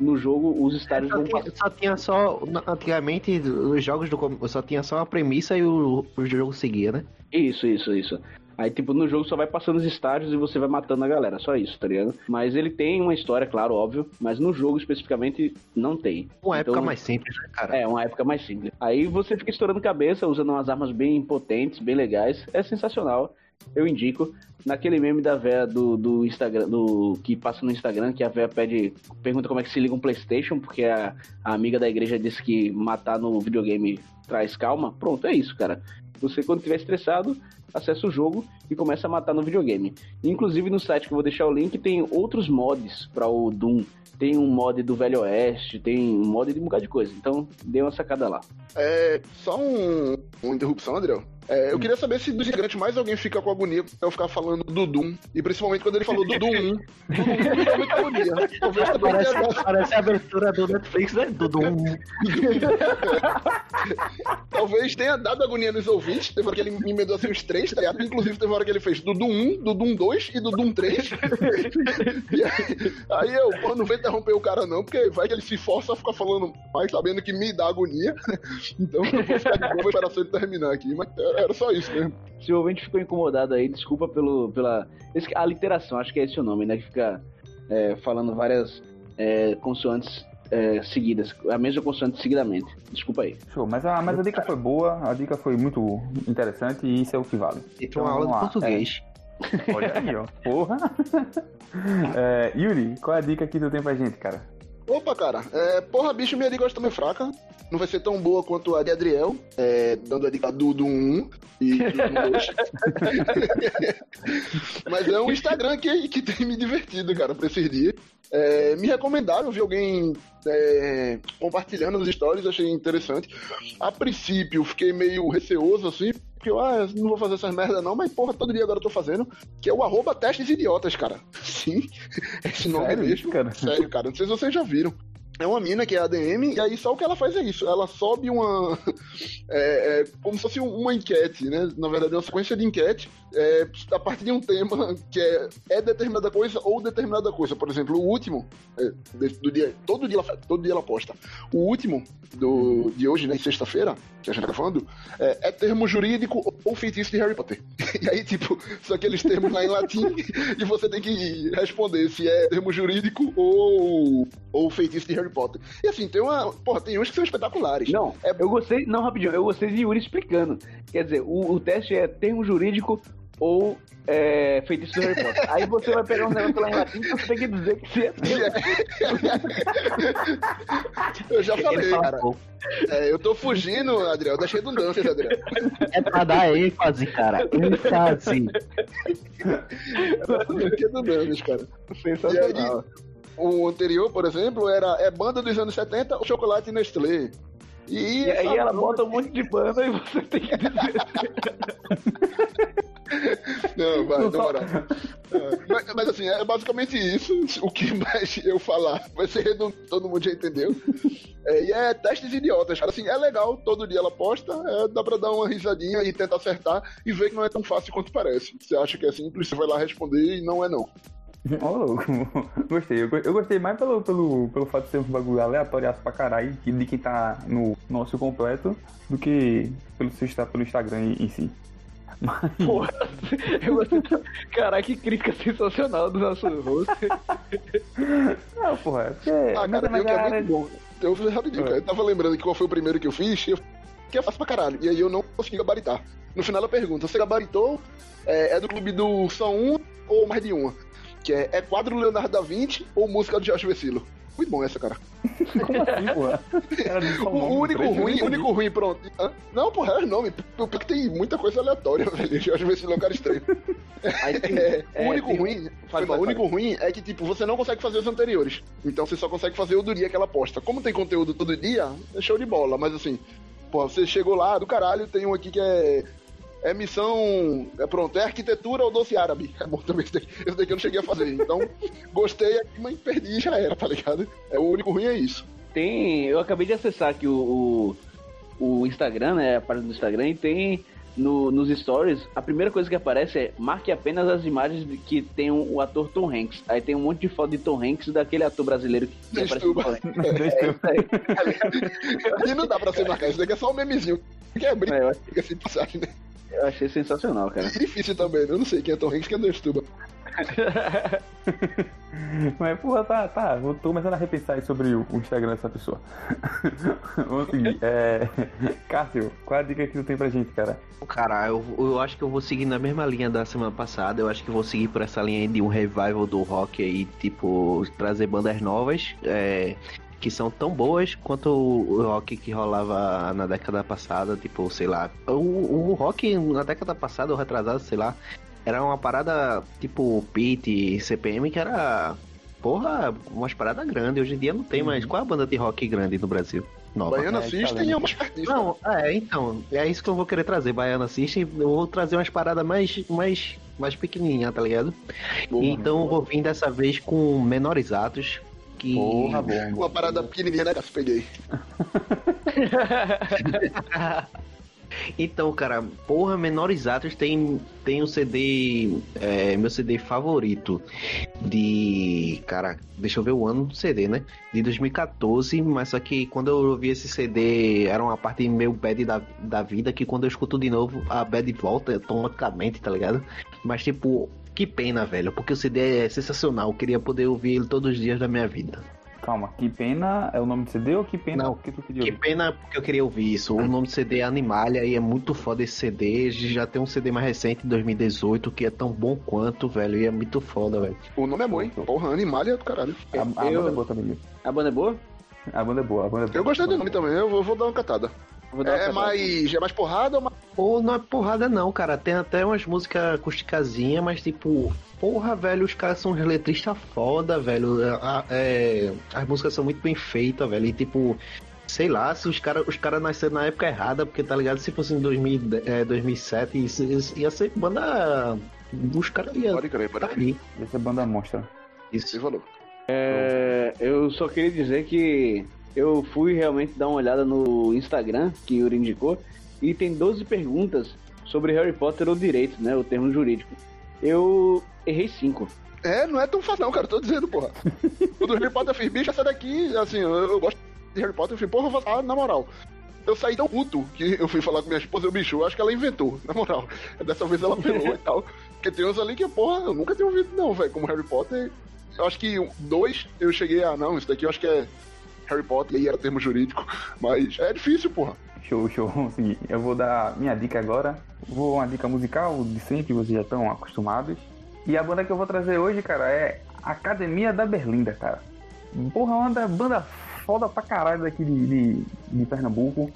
no jogo os estádios só vão tinha, só tinha só antigamente os jogos do só tinha só a premissa e o, o jogo seguia, né? Isso, isso, isso. Aí, tipo, no jogo só vai passando os estágios e você vai matando a galera, só isso, tá ligado? Mas ele tem uma história, claro, óbvio, mas no jogo especificamente não tem. Uma então, época mais simples, né, cara? É, uma época mais simples. Aí você fica estourando cabeça, usando umas armas bem potentes, bem legais. É sensacional. Eu indico. Naquele meme da véia do, do Instagram, do que passa no Instagram, que a véia pede, pergunta como é que se liga um Playstation, porque a, a amiga da igreja disse que matar no videogame traz calma. Pronto, é isso, cara. Você, quando estiver estressado, acessa o jogo e começa a matar no videogame. Inclusive no site que eu vou deixar o link tem outros mods para o Doom. Tem um mod do Velho Oeste, tem um mod de um bocado de coisa. Então, dê uma sacada lá. É, só um, uma interrupção, Adriel. É, eu queria saber se dos integrantes mais alguém fica com agonia eu ficar falando do Doom. E principalmente quando ele falou do Doom 1. (laughs) Do Doom 1 me dá muita agonia. parece, parece a abertura do Netflix, né? Do Doom. (laughs) Talvez tenha dado agonia nos ouvintes. Teve hora que ele me emendou assim uns três, tá ligado? Inclusive teve hora que ele fez do Doom 1, do Doom 2 e do Doom 3. (laughs) e aí, aí eu, pô, não vou interromper o cara não, porque vai que ele se força a ficar falando mais, sabendo que me dá agonia. Então eu vou ficar de boa, vou esperar ele terminar aqui. Mas era só isso mesmo. Se o ouvinte ficou incomodado aí, desculpa pelo, pela. A literação, acho que é esse o nome, né? Que fica é, falando várias é, consoantes é, seguidas, a mesma consoante seguidamente. Desculpa aí. Show, mas a, mas a dica foi boa, a dica foi muito interessante e isso é o que vale. Então, uma aula de português. É. Olha aí, ó. Porra. (laughs) É, Yuri, qual é a dica que tu tem pra gente, cara? Opa, cara. É, porra, bicho, minha dica hoje também fraca. Não vai ser tão boa quanto a de Adriel, é, dando a dica do, do 1 e do 2. (laughs) Mas é um Instagram que, que tem me divertido, cara, pra esses dias. É, me recomendaram, vi alguém é, compartilhando nos stories, achei interessante. A princípio, fiquei meio receoso, assim, porque eu ah, não vou fazer essas merda não, mas porra, todo dia agora eu tô fazendo, que é o arroba testes idiotas, cara. (laughs) Sim, esse nome Sério, mesmo. Cara? Sério, cara, não sei se vocês já viram é uma mina que é ADM, e aí só o que ela faz é isso. Ela sobe uma. (laughs) É, é, como se fosse uma enquete, né? Na verdade, é uma sequência de enquete é, a partir de um tema que é, é determinada coisa ou determinada coisa. Por exemplo, o último é, do dia. Todo dia, ela, todo dia ela posta. O último do, de hoje, né? Sexta-feira, que a gente tá falando, é, é termo jurídico ou feitiço de Harry Potter. (laughs) E aí, tipo, são aqueles termos lá em latim (laughs) e você tem que responder se é termo jurídico ou, ou feitiço de Harry Harry Potter. E assim, tem uma. Porra, tem uns que são espetaculares. Não, é... eu gostei. Não, rapidinho, eu gostei de Yuri explicando. Quer dizer, o, o teste é termo jurídico ou é, feitiço do Harry Potter. Aí você vai pegar um negócio lá em latim e você tem que dizer que você é (laughs) Eu já falei, cara. É, eu tô fugindo, Adriel, das redundâncias, Adriel. É pra dar ênfase, cara. ênfase. redundâncias, cara. Sensacional. O anterior, por exemplo, era é banda dos anos 70, o chocolate Nestlé. E, e aí ela bota um monte de banda e você tem que dizer. (laughs) Não, vai, demora. É, mas, mas, assim, é basicamente isso. (laughs) O que mais eu falar vai ser redundante, todo mundo já entendeu. É, e é testes idiotas, cara. Assim, é legal, todo dia ela posta, é, dá pra dar uma risadinha e tentar acertar e ver que não é tão fácil quanto parece. Você acha que é simples, você vai lá responder e não é não. Ó, louco. (laughs) gostei. Eu, eu, gostei mais pelo, pelo, pelo fato de ser um bagulho aleatório pra caralho de quem tá no nosso completo do que pelo, pelo Instagram em, si. (laughs) Mas... Porra, (laughs) eu gostei. Caraca, que crítica sensacional do nosso rosto. Não, porra, é porque. Ah, cara, pior que é muito bom. Eu fiz rapidinho, cara. Eu tava lembrando que qual foi o primeiro que eu fiz, eu... que eu faço pra caralho. E aí eu não consegui gabaritar. No final ela pergunta: você gabaritou? É, é do clube do só um ou mais de uma? Que é, é quadro do Leonardo da Vinci ou música do Jorge Vecilo. Muito bom essa, cara. Como assim, pô? o único ruim, o único ruim, pronto. Não, porra, é nome. Porque tem muita coisa aleatória, (laughs) velho. Jorge Vecilo é um cara estranho. É, é, o único ruim, o único ruim é que, tipo, você não consegue fazer os anteriores. Então você só consegue fazer o do dia que ela posta. Como tem conteúdo todo dia, é show de bola. Mas assim, Pô, você chegou lá do caralho, tem um aqui que é. É missão. É pronto, é arquitetura ou doce árabe. É bom também esse daqui, esse daqui eu não cheguei a fazer. Então, gostei aqui, mas perdi e já era, tá ligado? É o único ruim é isso. Tem. Eu acabei de acessar aqui o, o, o Instagram, né? A página do Instagram, e tem no, nos stories, a primeira coisa que aparece é marque apenas as imagens de que tem o, o ator Tom Hanks. Aí tem um monte de foto de Tom Hanks daquele ator brasileiro que, que aparece no Tom Hanks. (laughs) É, isso aí. (laughs) E não dá pra você marcar, isso daqui é só um memezinho. Que é brinco, é, assim, passagem, né? Eu achei sensacional, cara. É (laughs) difícil também, né? Eu não sei quem é Tom Hanks, quem é Destuba. (laughs) Mas, porra, tá, tá. Eu tô começando a repensar sobre o Instagram dessa pessoa. (laughs) Vamos seguir. É... Cássio, qual a dica que tu tem pra gente, cara? Cara, eu, eu acho que eu vou seguir na mesma linha da semana passada. Eu acho que vou seguir por essa linha de um revival do rock aí, tipo, trazer bandas novas. É, que são tão boas quanto o rock que rolava na década passada, tipo, sei lá. O, o rock na década passada, ou retrasado, sei lá, era uma parada tipo Pit, CPM, que era. Porra, umas paradas grandes. Hoje em dia não tem mais. Uhum. Qual é a banda de rock grande no Brasil? Nova. Baiana é, System é umas Não, é, então. É isso que eu vou querer trazer. Baiana System. Eu vou trazer umas paradas mais. mais mais pequenininha, tá ligado? Boa, então eu vou vir dessa vez com menores atos, que... Porra, bom. Uma parada pequenininha, né, que eu peguei. (laughs) Então, cara, porra, Menores Atos tem, tem um CD, é, meu CD favorito de. Cara, deixa eu ver o ano do CD, né? De 2014, mas só que quando eu ouvi esse CD era uma parte meio bad da, da vida, que quando eu escuto de novo, a bad volta automaticamente, tá ligado? Mas, tipo, que pena, velho, porque o CD é sensacional, eu queria poder ouvir ele todos os dias da minha vida. Calma, que pena é o nome do CD ou que pena Não, que tu pediu? Que pena porque eu queria ouvir isso. O nome do CD é Animalia e é muito foda esse CD. Já tem um CD mais recente, de 2018, que é tão bom quanto, velho. E é muito foda, velho. O nome é bom, hein? Porra, Animalia é do caralho. A, a eu... banda é boa também. A banda é boa? A banda é boa, a banda é boa. Eu gostei do nome também, eu vou, vou dar uma catada. É, mais, é mais porrada ou mais... Ou não é porrada não, cara. Tem até umas músicas acusticazinhas, mas tipo, porra, velho, os caras são letristas foda, velho. É, é, as músicas são muito bem feitas, velho. E tipo, sei lá, se os caras os cara nasceram na época errada, porque tá ligado? Se fosse em 2000, é, 2007, isso, isso, ia ser banda. Os caras iam. Pode crer, pode crer. Ia ser banda monstra. Isso. valor. É, eu só queria dizer que eu fui realmente dar uma olhada no Instagram que o Yuri indicou e tem 12 perguntas sobre Harry Potter ou direito, né? O termo jurídico. Eu errei 5. É, não é tão fácil não, cara. Tô dizendo, porra. (laughs) Quando o Harry Potter fez bicho, essa daqui, assim, eu, eu, gosto de Harry Potter, eu falei, porra, eu vou falar na moral. Eu saí tão puto que eu fui falar com minha esposa, eu, bicho, eu acho que ela inventou, na moral. (laughs) Dessa vez ela pelou e tal. Porque tem uns ali que, porra, eu nunca tinha ouvido, não, velho. Como Harry Potter. Eu acho que dois eu cheguei a, não, isso daqui eu acho que é Harry Potter, e aí era termo jurídico. Mas é difícil, porra. Show, show. Vamos. Eu vou dar minha dica agora. Vou uma dica musical de sempre, vocês já estão acostumados. E a banda que eu vou trazer hoje, cara, é Academia da Berlinda, cara. Porra, uma banda foda pra caralho daqui de, de, de Pernambuco.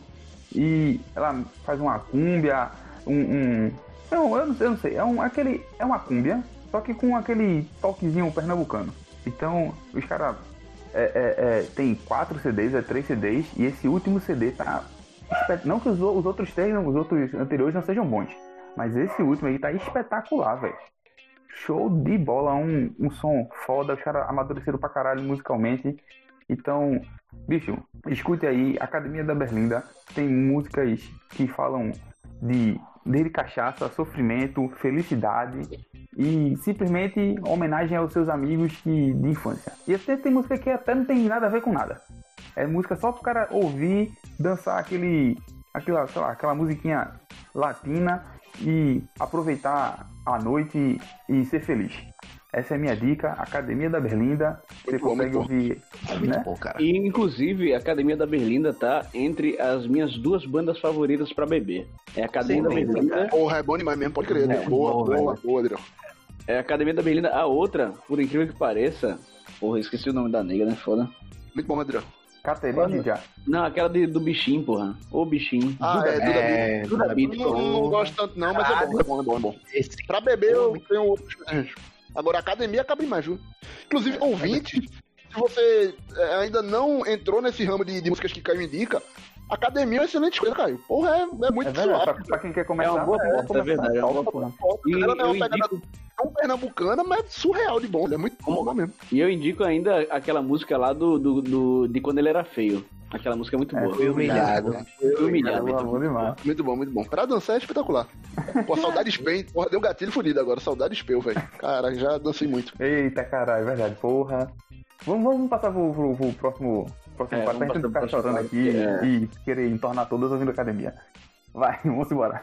E ela faz uma cúmbia, um. um não, eu não, eu não sei, é, um, aquele, é uma cúmbia, só que com aquele toquezinho pernambucano. Então, os caras é, é, é, tem quatro CDs, é três CDs, e esse último CD tá. Não que os, os outros três, os outros anteriores não sejam bons, mas esse último aí tá espetacular, velho. Show de bola, um, um som foda, os caras amadureceram pra caralho musicalmente. Então, bicho, escute aí, Academia da Berlinda tem músicas que falam de desde cachaça, sofrimento, felicidade e simplesmente homenagem aos seus amigos que, de infância. E até tem música que até não tem nada a ver com nada. É música só pro cara ouvir, dançar aquele, aquela, sei lá, aquela musiquinha latina e aproveitar a noite e ser feliz. Essa é a minha dica, Academia da Berlinda. Você muito consegue bom, ouvir. Né? Bom, cara. E, inclusive, a Academia da Berlinda tá entre as minhas duas bandas favoritas pra beber. É a Academia Sim, da Berlinda. Porra, é bom demais mesmo, pode crer. É, boa, bom, boa, boa, Adriano. É a Academia da Berlinda. A outra, por incrível que pareça. Porra, esqueci o nome da negra, né? Foda. Muito bom, Adriano. Caterine já. Não, aquela de, do bichinho, porra. O bichinho. Ah, Duda, é, Duda, é, Duda Não, não, gosto tanto não, mas é bom, é bom, é bom, é bom. Esse... Pra beber eu tenho outros Agora, academia cabe mais, viu? Inclusive, ouvinte, se você é, ainda não entrou nesse ramo de, de músicas que Caio indica, Academia é uma excelente coisa, Caio. Porra, é, é muito É verdade, suave. pra, pra quem quer começar. É uma boa é, é verdade, é uma boa começar. porta. E Ela não é eu uma pegada indico, tão pernambucana, mas surreal de bom. Ele é muito bom mesmo. e eu indico ainda aquela música lá do, do, do- de quando ele era feio. Aquela música é muito boa. Fui humilhado. Fui humilhado. Boa, bom demais. Muito bom, muito bom. Pra dançar é espetacular. Pô, saudade Spain. Porra, deu gatilho fudido agora. Saudade Speu, velho. Cara, já dancei muito. Eita, caralho, é verdade, porra. Vamos, vamos passar pro, pro, pro próximo, próximo É, não passar ficar chorando aqui é. e querer entornar todas ouvindo academia. Vai, (laughs) vamos embora.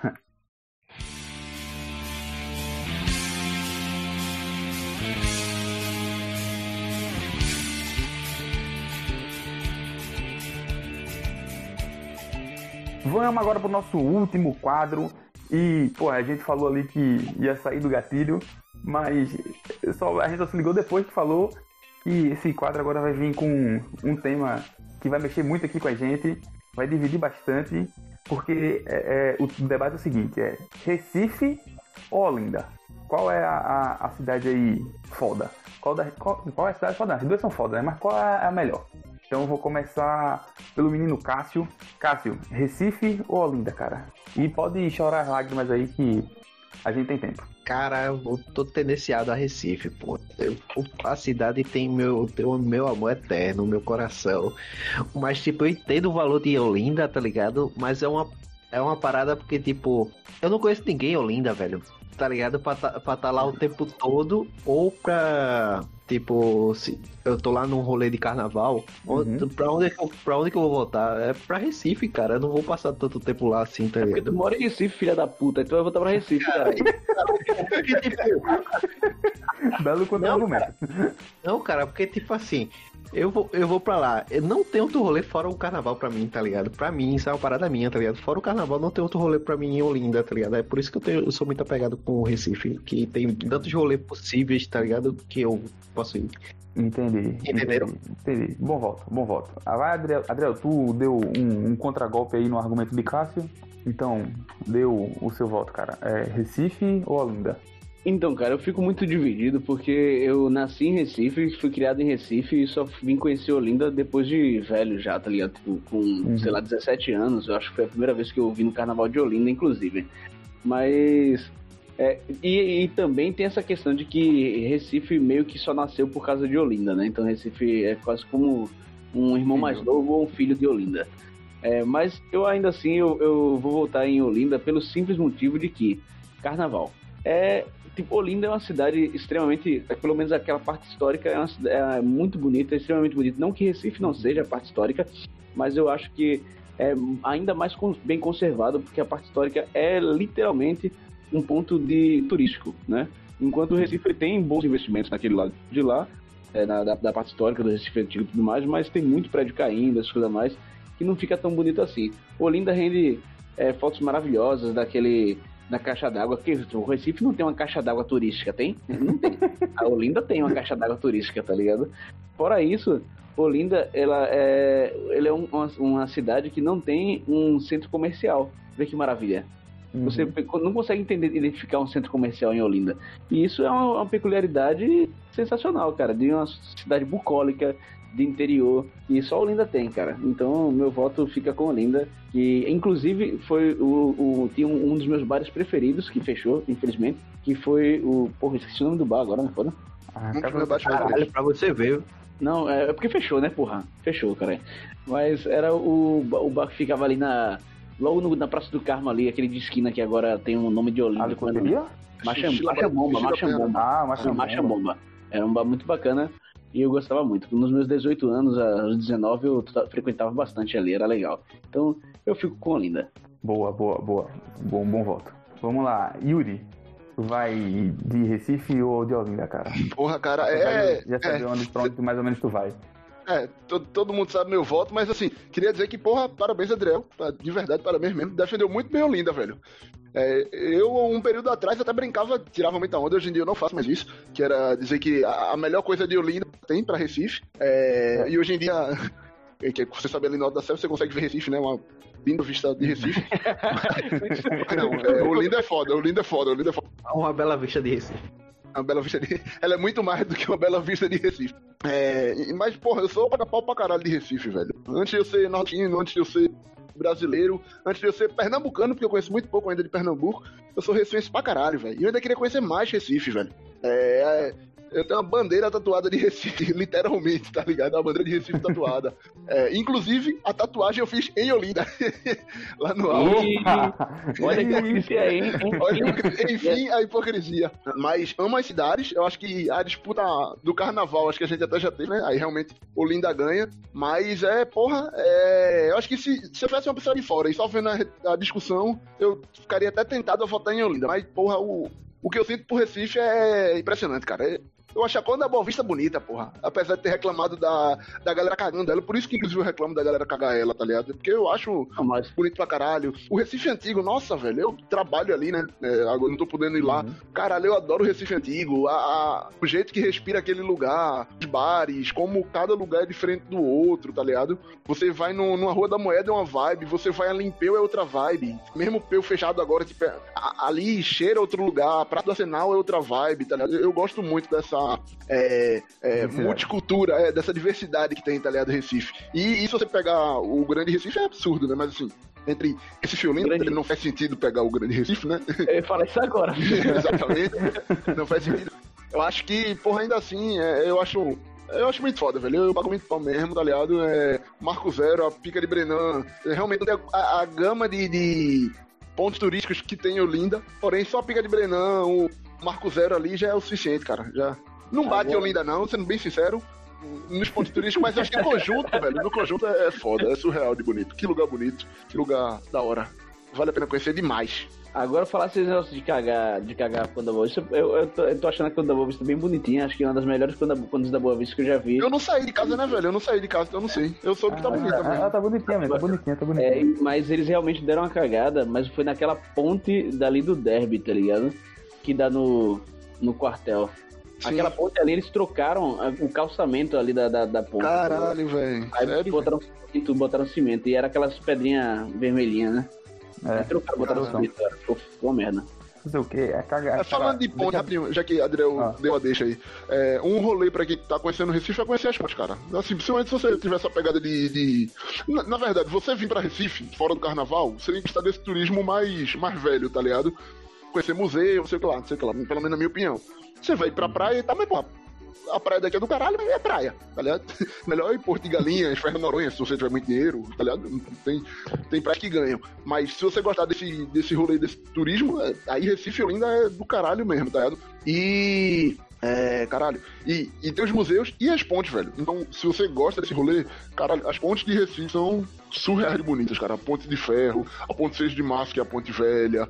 Vamos agora pro nosso último quadro. E, pô, a gente falou ali que ia sair do gatilho, mas só, a gente só se ligou depois que falou que esse quadro agora vai vir com um tema que vai mexer muito aqui com a gente, vai dividir bastante, porque é, é, o debate é o seguinte, é Recife ou Olinda? Qual é a, a, a cidade aí foda? Qual, da, qual, qual é a cidade foda? As duas são foda, né? Mas qual é a melhor? Então eu vou começar pelo menino Cássio. Cássio, Recife ou Olinda, cara? E pode chorar as lágrimas aí que a gente tem tempo. Cara, eu tô tendenciado a Recife, pô. Eu- a cidade tem meu, tem o meu amor eterno, meu coração. Mas, tipo, eu entendo o valor de Olinda, tá ligado? Mas é uma, é uma parada porque, tipo, eu não conheço ninguém em Olinda, velho. Tá ligado? Pra tá, pra tá lá o tempo todo ou pra. Tipo, se eu tô lá num rolê de carnaval, onde, pra, onde que eu, pra onde que eu vou voltar? É pra Recife, cara. Eu não vou passar tanto tempo lá assim, tá Porque ligado? tu mora em Recife, filha da puta, então eu vou voltar pra Recife, cara. Porque, tipo, Belo quanto Não, argumento. Não, cara, porque tipo assim, eu vou, eu vou pra lá. Eu não tem outro rolê fora o carnaval pra mim, tá ligado? Pra mim, isso é uma parada minha, tá ligado? Fora o carnaval, não tem outro rolê pra mim em Olinda, tá ligado? É por isso que eu, tenho, eu sou muito apegado com o Recife, que tem tantos rolês possíveis, tá ligado? Que eu posso ir. Entendi. Entenderam? Entendi. entendi. Bom voto, bom voto. Ah, vai, Adriel, Adriel, tu deu um, um contragolpe aí no argumento de Cássio. Então, deu o seu voto, cara. É Recife ou Olinda? Então, cara, eu fico muito dividido porque eu nasci em Recife, fui criado em Recife e só vim conhecer Olinda depois de velho já, tá ligado? Tipo, com, sei lá, 17 anos. Eu acho que foi a primeira vez que eu vi no Carnaval de Olinda, inclusive. Mas. é, e, e também tem essa questão de que Recife meio que só nasceu por causa de Olinda, né? Então Recife é quase como um irmão mais novo ou um filho de Olinda. É, mas eu ainda assim eu, eu vou voltar em Olinda pelo simples motivo de que Carnaval. É, tipo, Olinda é uma cidade extremamente, é, pelo menos aquela parte histórica é, uma é muito bonita, extremamente bonita. Não que Recife não seja a parte histórica, mas eu acho que é ainda mais bem conservado, porque a parte histórica é literalmente um ponto de turístico, né? Enquanto o Recife tem bons investimentos naquele lado de lá, é, na, da, da parte histórica do Recife Antigo e tudo mais, mas tem muito prédio caindo, essas coisas mais, que não fica tão bonito assim. Olinda rende é, fotos maravilhosas daquele da caixa d'água, que o Recife não tem uma caixa d'água turística, tem? Não tem. A Olinda tem uma caixa d'água turística, tá ligado? Fora isso, Olinda, ela é, ela é um- uma, uma cidade que não tem um centro comercial. Vê que maravilha. Você não consegue entender, identificar um centro comercial em Olinda. E isso é uma, uma peculiaridade sensacional, cara, de uma cidade bucólica, de interior, e só Olinda tem, cara. Então, meu voto fica com Olinda, que inclusive foi o, o tinha um, um dos meus bares preferidos que fechou, infelizmente, que foi o, porra, esqueci o nome do bar agora, não é foda? Ah, meu baixo Caralho, pra você ver. Não, é, é porque fechou, né, porra? Fechou, cara. Mas era o, o bar que ficava ali na. Logo no- na Praça do Carmo ali, aquele de esquina que agora tem um nome de Olinda. Ali como é o poderia? nome? Macham- Xixi da Machambomba, Xixi da Machambomba. Ah, Bomba. Era um bar muito bacana e eu gostava muito. Nos meus 18 anos, aos 19, eu frequentava bastante ali, era legal. Então, eu fico com Olinda. Boa, boa, boa. Bom, bom voto. Vamos lá, Yuri. Tu vai de Recife ou de Olinda, cara? Porra, cara, Já é. sabe- Já sabe é, onde, pra onde mais ou menos tu vai. É, todo, todo mundo sabe meu voto, mas assim, queria dizer que, porra, parabéns, Adriel. tá, De verdade, parabéns mesmo. Defendeu muito bem Olinda, velho. É, eu, um período atrás, até brincava, tirava muita onda, hoje em dia eu não faço mais isso, que era dizer que a, a melhor coisa de Olinda tem pra Recife. É, E hoje em dia, (laughs) que você sabe ali no Alto da Serra, você consegue ver Recife, né? Uma linda vista de Recife. (laughs) não, é, Olinda é foda, Olinda é foda, Olinda é foda. Uma bela vista de Recife. A Bela Vista de... (laughs) Ela é muito mais do que uma Bela Vista de Recife. É... Mas, porra, eu sou paga pau pra caralho de Recife, velho. Antes de eu ser nordestino, antes de eu ser brasileiro. Antes de eu ser pernambucano, porque eu conheço muito pouco ainda de Pernambuco, eu sou recifense pra caralho, velho. E eu ainda queria conhecer mais Recife, velho. É, é eu tenho uma bandeira tatuada de Recife, (laughs) literalmente, tá ligado? Uma bandeira de Recife tatuada. É, inclusive, a tatuagem eu fiz em Olinda, (laughs) lá no alto. Olha que hipocrisia aí, hein? (laughs) Olha, enfim, a hipocrisia. Mas amo as cidades, eu acho que a disputa do carnaval, acho que a gente até já teve, né? Aí realmente Olinda ganha. Mas é, porra, é, eu acho que se, se eu tivesse uma pessoa de fora e só vendo a, a discussão, eu ficaria até tentado a votar em Olinda. Mas, porra, o, o que eu sinto por Recife é impressionante, cara. É, eu acho a Conda Boa Vista bonita, porra. Apesar de ter reclamado da, da galera cagando ela. Por isso que, inclusive, eu reclamo da galera cagar ela, tá ligado? Porque eu acho mas... bonito pra caralho. O Recife Antigo, nossa, velho, eu trabalho ali, né? É, agora não tô podendo ir lá. Uhum. Caralho, eu adoro o Recife Antigo. A, a, o jeito que respira aquele lugar, os bares, como cada lugar é diferente do outro, tá ligado? Você vai no, numa Rua da Moeda é uma vibe, você vai a Limpeu é outra vibe. Mesmo Peu fechado agora, tipo, é, a, ali cheira é outro lugar, Prato do Arsenal é outra vibe, tá ligado? Eu, eu gosto muito dessa é, é, multicultura, é, dessa diversidade que tem, tá ligado, Recife. E, e se você pegar o Grande Recife é absurdo, né? Mas assim, entre Recife e Olinda, grande... não faz sentido pegar o Grande Recife, né? Eu falar isso agora. (laughs) Exatamente. Não faz sentido. Eu acho que, porra, ainda assim, é, eu acho eu acho muito foda, velho. Eu pago muito pau mesmo, tá ligado? É, Marco Zero, a Pica de Brenan. É, realmente a, a gama de, de, pontos turísticos que tem Olinda. Porém, só a Pica de Brenan, o Marco Zero ali já é o suficiente, cara. Já, não bate Agora... Olinda, não, sendo bem sincero. Nos pontos turísticos, mas eu acho que no conjunto, velho. No conjunto é foda, é surreal de bonito. Que lugar bonito, que lugar da hora. Vale a pena conhecer demais. Agora falar esses negócios de cagar, de cagar com da Boa Vista, eu, eu, tô, eu tô achando que a da Boa Vista é bem bonitinha, acho que é uma das melhores quando da Boa Vista que eu já vi. Eu não saí de casa, né, velho? Eu não saí de casa, então eu não sei. Eu soube que tá bonita ah, mesmo. Ah, tá bonitinha mesmo, tá bonitinha, tá bonitinha. É, mas eles realmente deram uma cagada, mas foi naquela ponte dali do derby, tá ligado? Que dá no, no quartel. Sim. Aquela ponte ali, eles trocaram o calçamento ali da, da, da ponte. Caralho, velho. Aí Sério, botaram cimento, botaram cimento. E era aquelas pedrinhas vermelhinhas, né? É. Aí trocaram, botaram cimento. Ficou, ficou merda. Fazer o quê? É cagar. É, falando de ponte, rapidinho, já que Adriel ah. deu a deixa aí. É, um rolê pra quem tá conhecendo o Recife é conhecer as pontes, cara. Assim, principalmente se você tiver essa pegada de. de... Na, na, verdade, você vir pra Recife, fora do carnaval, você tem que estar desse turismo mais, mais velho, tá ligado? Conhecer museu, sei lá, não sei lá, pelo menos na minha opinião. Você vai pra praia e tá, mas pô, a praia daqui é do caralho, mas é praia, tá ligado? (laughs) Melhor ir Porto de Galinhas, Ferro Noronha, se você tiver muito dinheiro, tá ligado? Tem, tem praias que ganham. Mas se você gostar desse, desse rolê, desse turismo, é, aí Recife Olinda é do caralho mesmo, tá ligado? E. É, caralho. E, e tem os museus e as pontes, velho. Então, se você gosta desse rolê, caralho, as pontes de Recife são surreais de bonitas, cara. A ponte de ferro, a ponte 6 de março, que é a ponte velha,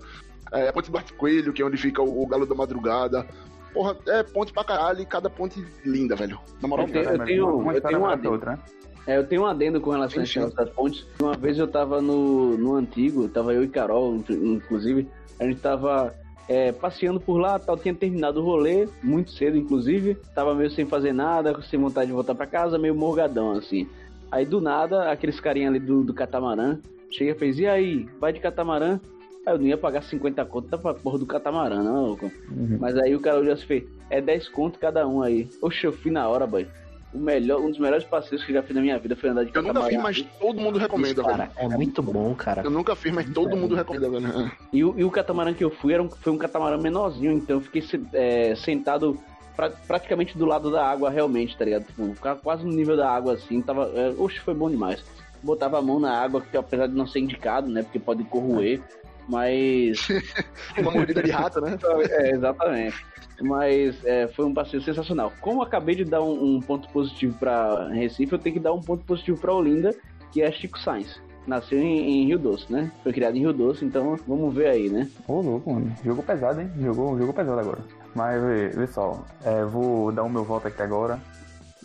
é, a ponte do Coelho, que é onde fica o, o Galo da Madrugada. Porra, é ponte pra caralho e cada ponte linda, velho. Na moral, eu tenho, eu tenho, eu tenho um adendo. Outra, né? É, eu tenho um adendo com relação a essas pontes. Uma vez eu tava no, no antigo, tava eu e Carol, inclusive, a gente tava é, passeando por lá, tal, tinha terminado o rolê, muito cedo, inclusive, tava meio sem fazer nada, sem vontade de voltar para casa, meio morgadão, assim. Aí do nada, aqueles carinha ali do, do catamarã, chega e fez, e aí, vai de catamarã? Aí eu não ia pagar 50 conto pra porra do catamarã, não, louco. Uhum. Mas aí o cara olhou assim fez, é 10 conto cada um aí. Oxe, eu fui na hora, boy. O melhor, um dos melhores passeios que eu já fiz na minha vida foi andar de Eu nunca fiz, mas todo mundo recomenda, cara, velho. É muito bom, cara. Eu nunca fiz, mas todo mundo recomenda, velho. (laughs) E, o, e o catamarã que eu fui era um, foi um catamarã menorzinho, então eu fiquei é, sentado pra, praticamente do lado da água, realmente, tá ligado? Tipo, ficava quase no nível da água, assim. Tava, é, oxe, foi bom demais. Botava a mão na água, que apesar de não ser indicado, né? Porque pode corroer. Mas. (laughs) Uma mordida de rato, né? É, exatamente. Mas é, foi um passeio sensacional. Como acabei de dar um, um ponto positivo para Recife, eu tenho que dar um ponto positivo para Olinda, que é Chico Sainz. Nasceu em, em, Rio Doce, né? Foi criado em Rio Doce, então vamos ver aí, né? Ô, louco, mano. Jogou pesado, hein? Jogou, jogou pesado agora. Mas, vê, vê só, é, vou dar o meu voto aqui agora.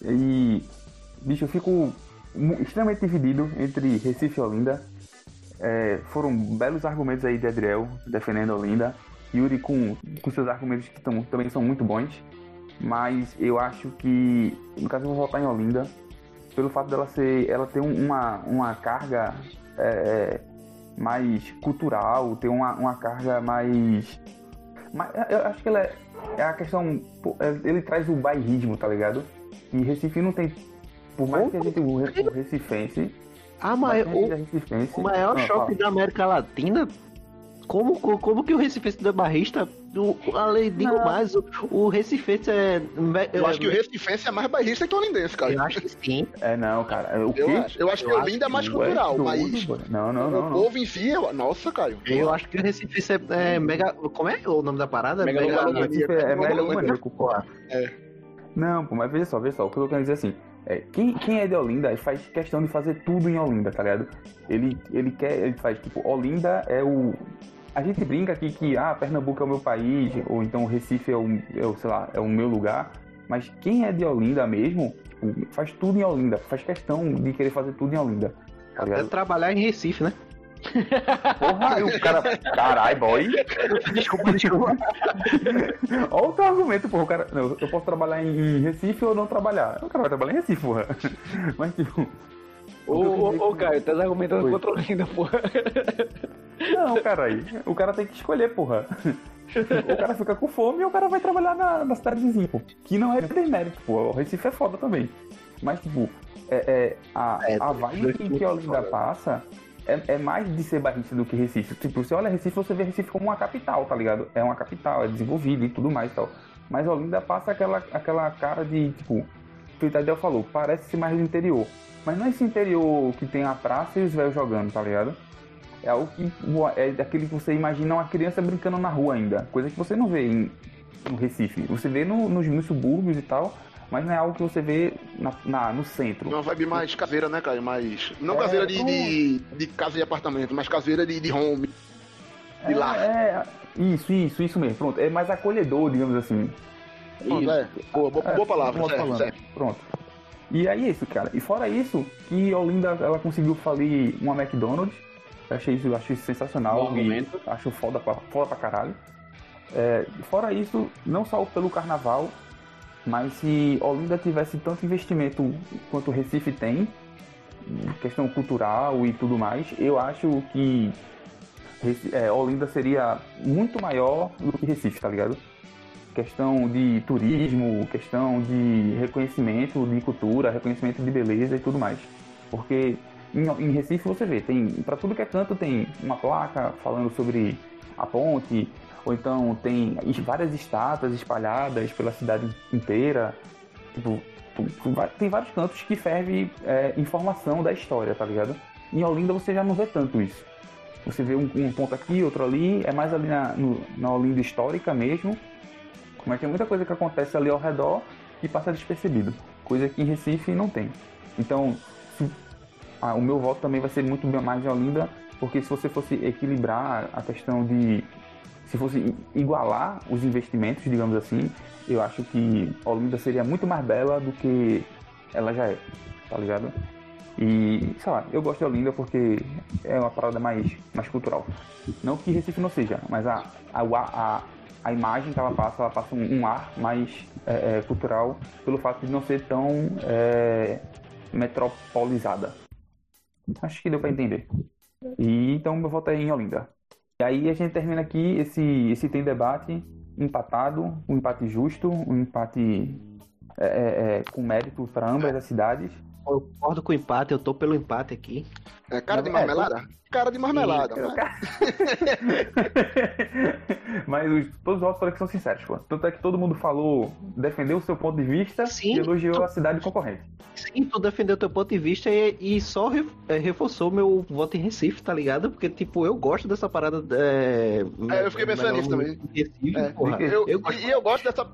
E, bicho, eu fico extremamente dividido entre Recife e Olinda. É, foram belos argumentos aí de Adriel defendendo a Olinda. Yuri com, com seus argumentos que tão, também são muito bons. Mas eu acho que, no caso, eu vou votar em Olinda pelo fato dela ser, ela ter uma, uma carga é, é, mais cultural, ter uma, uma carga mais, mais. Eu acho que ela é, é a questão. É, ele traz o bairrismo, tá ligado? E Recife não tem. Por mais que a gente o recifense Ah, mas o, o maior choque da América Latina como, como que o Recife é barrista, o, além digo mais, o, o Recife é. Eu acho que o Recife é mais barrista que o Olindense, cara. Eu acho que sim. É, não, cara. O eu, acho, eu acho que o Olinda é mais cultural, mas. Não, não, não. O povo em si, eu... nossa, Caio. Eu acho que o Recife é, é mega. Como é o nome da parada? Mega. É megalomaníaco, pô. É. Não, pô, mas veja só, veja só. O que eu quero dizer assim. É, quem, quem é de Olinda faz questão de fazer tudo em Olinda, tá ligado? Ele, ele quer, ele faz tipo, Olinda é o, a gente brinca aqui que ah, Pernambuco é o meu país, ou então o Recife é o, é sei lá, é o meu lugar. Mas quem é de Olinda mesmo, tipo, faz tudo em Olinda, faz questão de querer fazer tudo em Olinda. Tá Até trabalhar em Recife, né? Porra, aí o cara. Carai, boy. Desculpa, desculpa. (laughs) Olha o teu argumento, porra. O cara. Não, eu posso trabalhar em Recife ou não trabalhar. O cara vai trabalhar em Recife, porra. (laughs) Mas tipo. Ô, ô, ô, Caio, tá argumentando contra o Olinda, porra. Não, cara, aí. O cara tem que escolher, porra. (laughs) o cara fica com fome e o cara vai trabalhar na, na cidade vizinha, pô. Que não é demérito, pô. O Recife é foda também. Mas, tipo, é, é a, é, a vibe que Olinda passa é, é, mais de ser barrista do que Recife. Tipo, você olha Recife, você vê Recife como uma capital, tá ligado? É uma capital, é desenvolvido e tudo mais e tal. Mas Olinda passa aquela, aquela cara de, tipo, o Tadeu falou, parece mais do interior. Mas não é esse interior que tem a praça e os velhos jogando, tá ligado? É algo que é aquele que você imagina uma criança brincando na rua ainda. Coisa que você não vê em, no Recife. Você vê no, nos, nos, subúrbios e tal, mas não é algo que você vê na, na no centro. Uma vibe mais caseira, né, cara? Mais. Não é, caseira de, como... de, de, casa e apartamento, mas caseira de, de home. De é, lar. É, isso, isso, isso mesmo. Pronto. É mais acolhedor, digamos assim. Pronto, é. Boa, boa, boa palavra, certo, certo. Pronto. E aí é isso, cara. E fora isso, que Olinda ela conseguiu falir uma McDonald's eu achei isso, achei isso sensacional. Acho foda pra, foda pra caralho. É, fora isso, não só pelo carnaval, mas se Olinda tivesse tanto investimento quanto Recife tem, questão cultural e tudo mais, eu acho que é, Olinda seria muito maior do que Recife, tá ligado? Questão de turismo, questão de reconhecimento de cultura, reconhecimento de beleza e tudo mais. Porque em, em Recife você vê, tem para tudo que é canto tem uma placa falando sobre a ponte, ou então tem várias estátuas espalhadas pela cidade inteira. Tipo, tem vários cantos que ferve é, informação da história, tá ligado? Em Olinda você já não vê tanto isso. Você vê um, um ponto aqui, outro ali, é mais ali na, no, na Olinda histórica mesmo. Mas tem muita coisa que acontece ali ao redor que passa despercebido. Coisa que em Recife não tem. Então, se ah, o meu voto também vai ser muito mais de Olinda, porque se você fosse equilibrar a questão de. Se fosse igualar os investimentos, digamos assim, eu acho que Olinda seria muito mais bela do que ela já é, tá ligado? E, sei lá, eu gosto de Olinda porque é uma parada mais, mais cultural. Não que Recife não seja, mas a, a, a, a imagem que ela passa, ela passa um, um ar mais é, é, cultural pelo fato de não ser tão é, metropolizada, Acho que deu para entender. E então meu voto em Olinda. E aí a gente termina aqui esse, esse tem debate empatado, um empate justo, um empate é, é, é com mérito para ambas as cidades. Eu concordo com o empate, eu tô pelo empate aqui. É cara de marmelada? É, cara de marmelada. Né? (laughs) Mas os, todos os votos que são sinceros, pô. Tanto é que todo mundo falou, defendeu o seu ponto de vista Sim, e elogiou tu... a cidade concorrente. Sim, tu defendeu o teu ponto de vista e, e só re, é, reforçou meu voto em Recife, tá ligado? Porque, tipo, eu gosto dessa parada. É, é eu fiquei pensando nisso também. Recife, é, porra. Eu, eu, e eu gosto dessa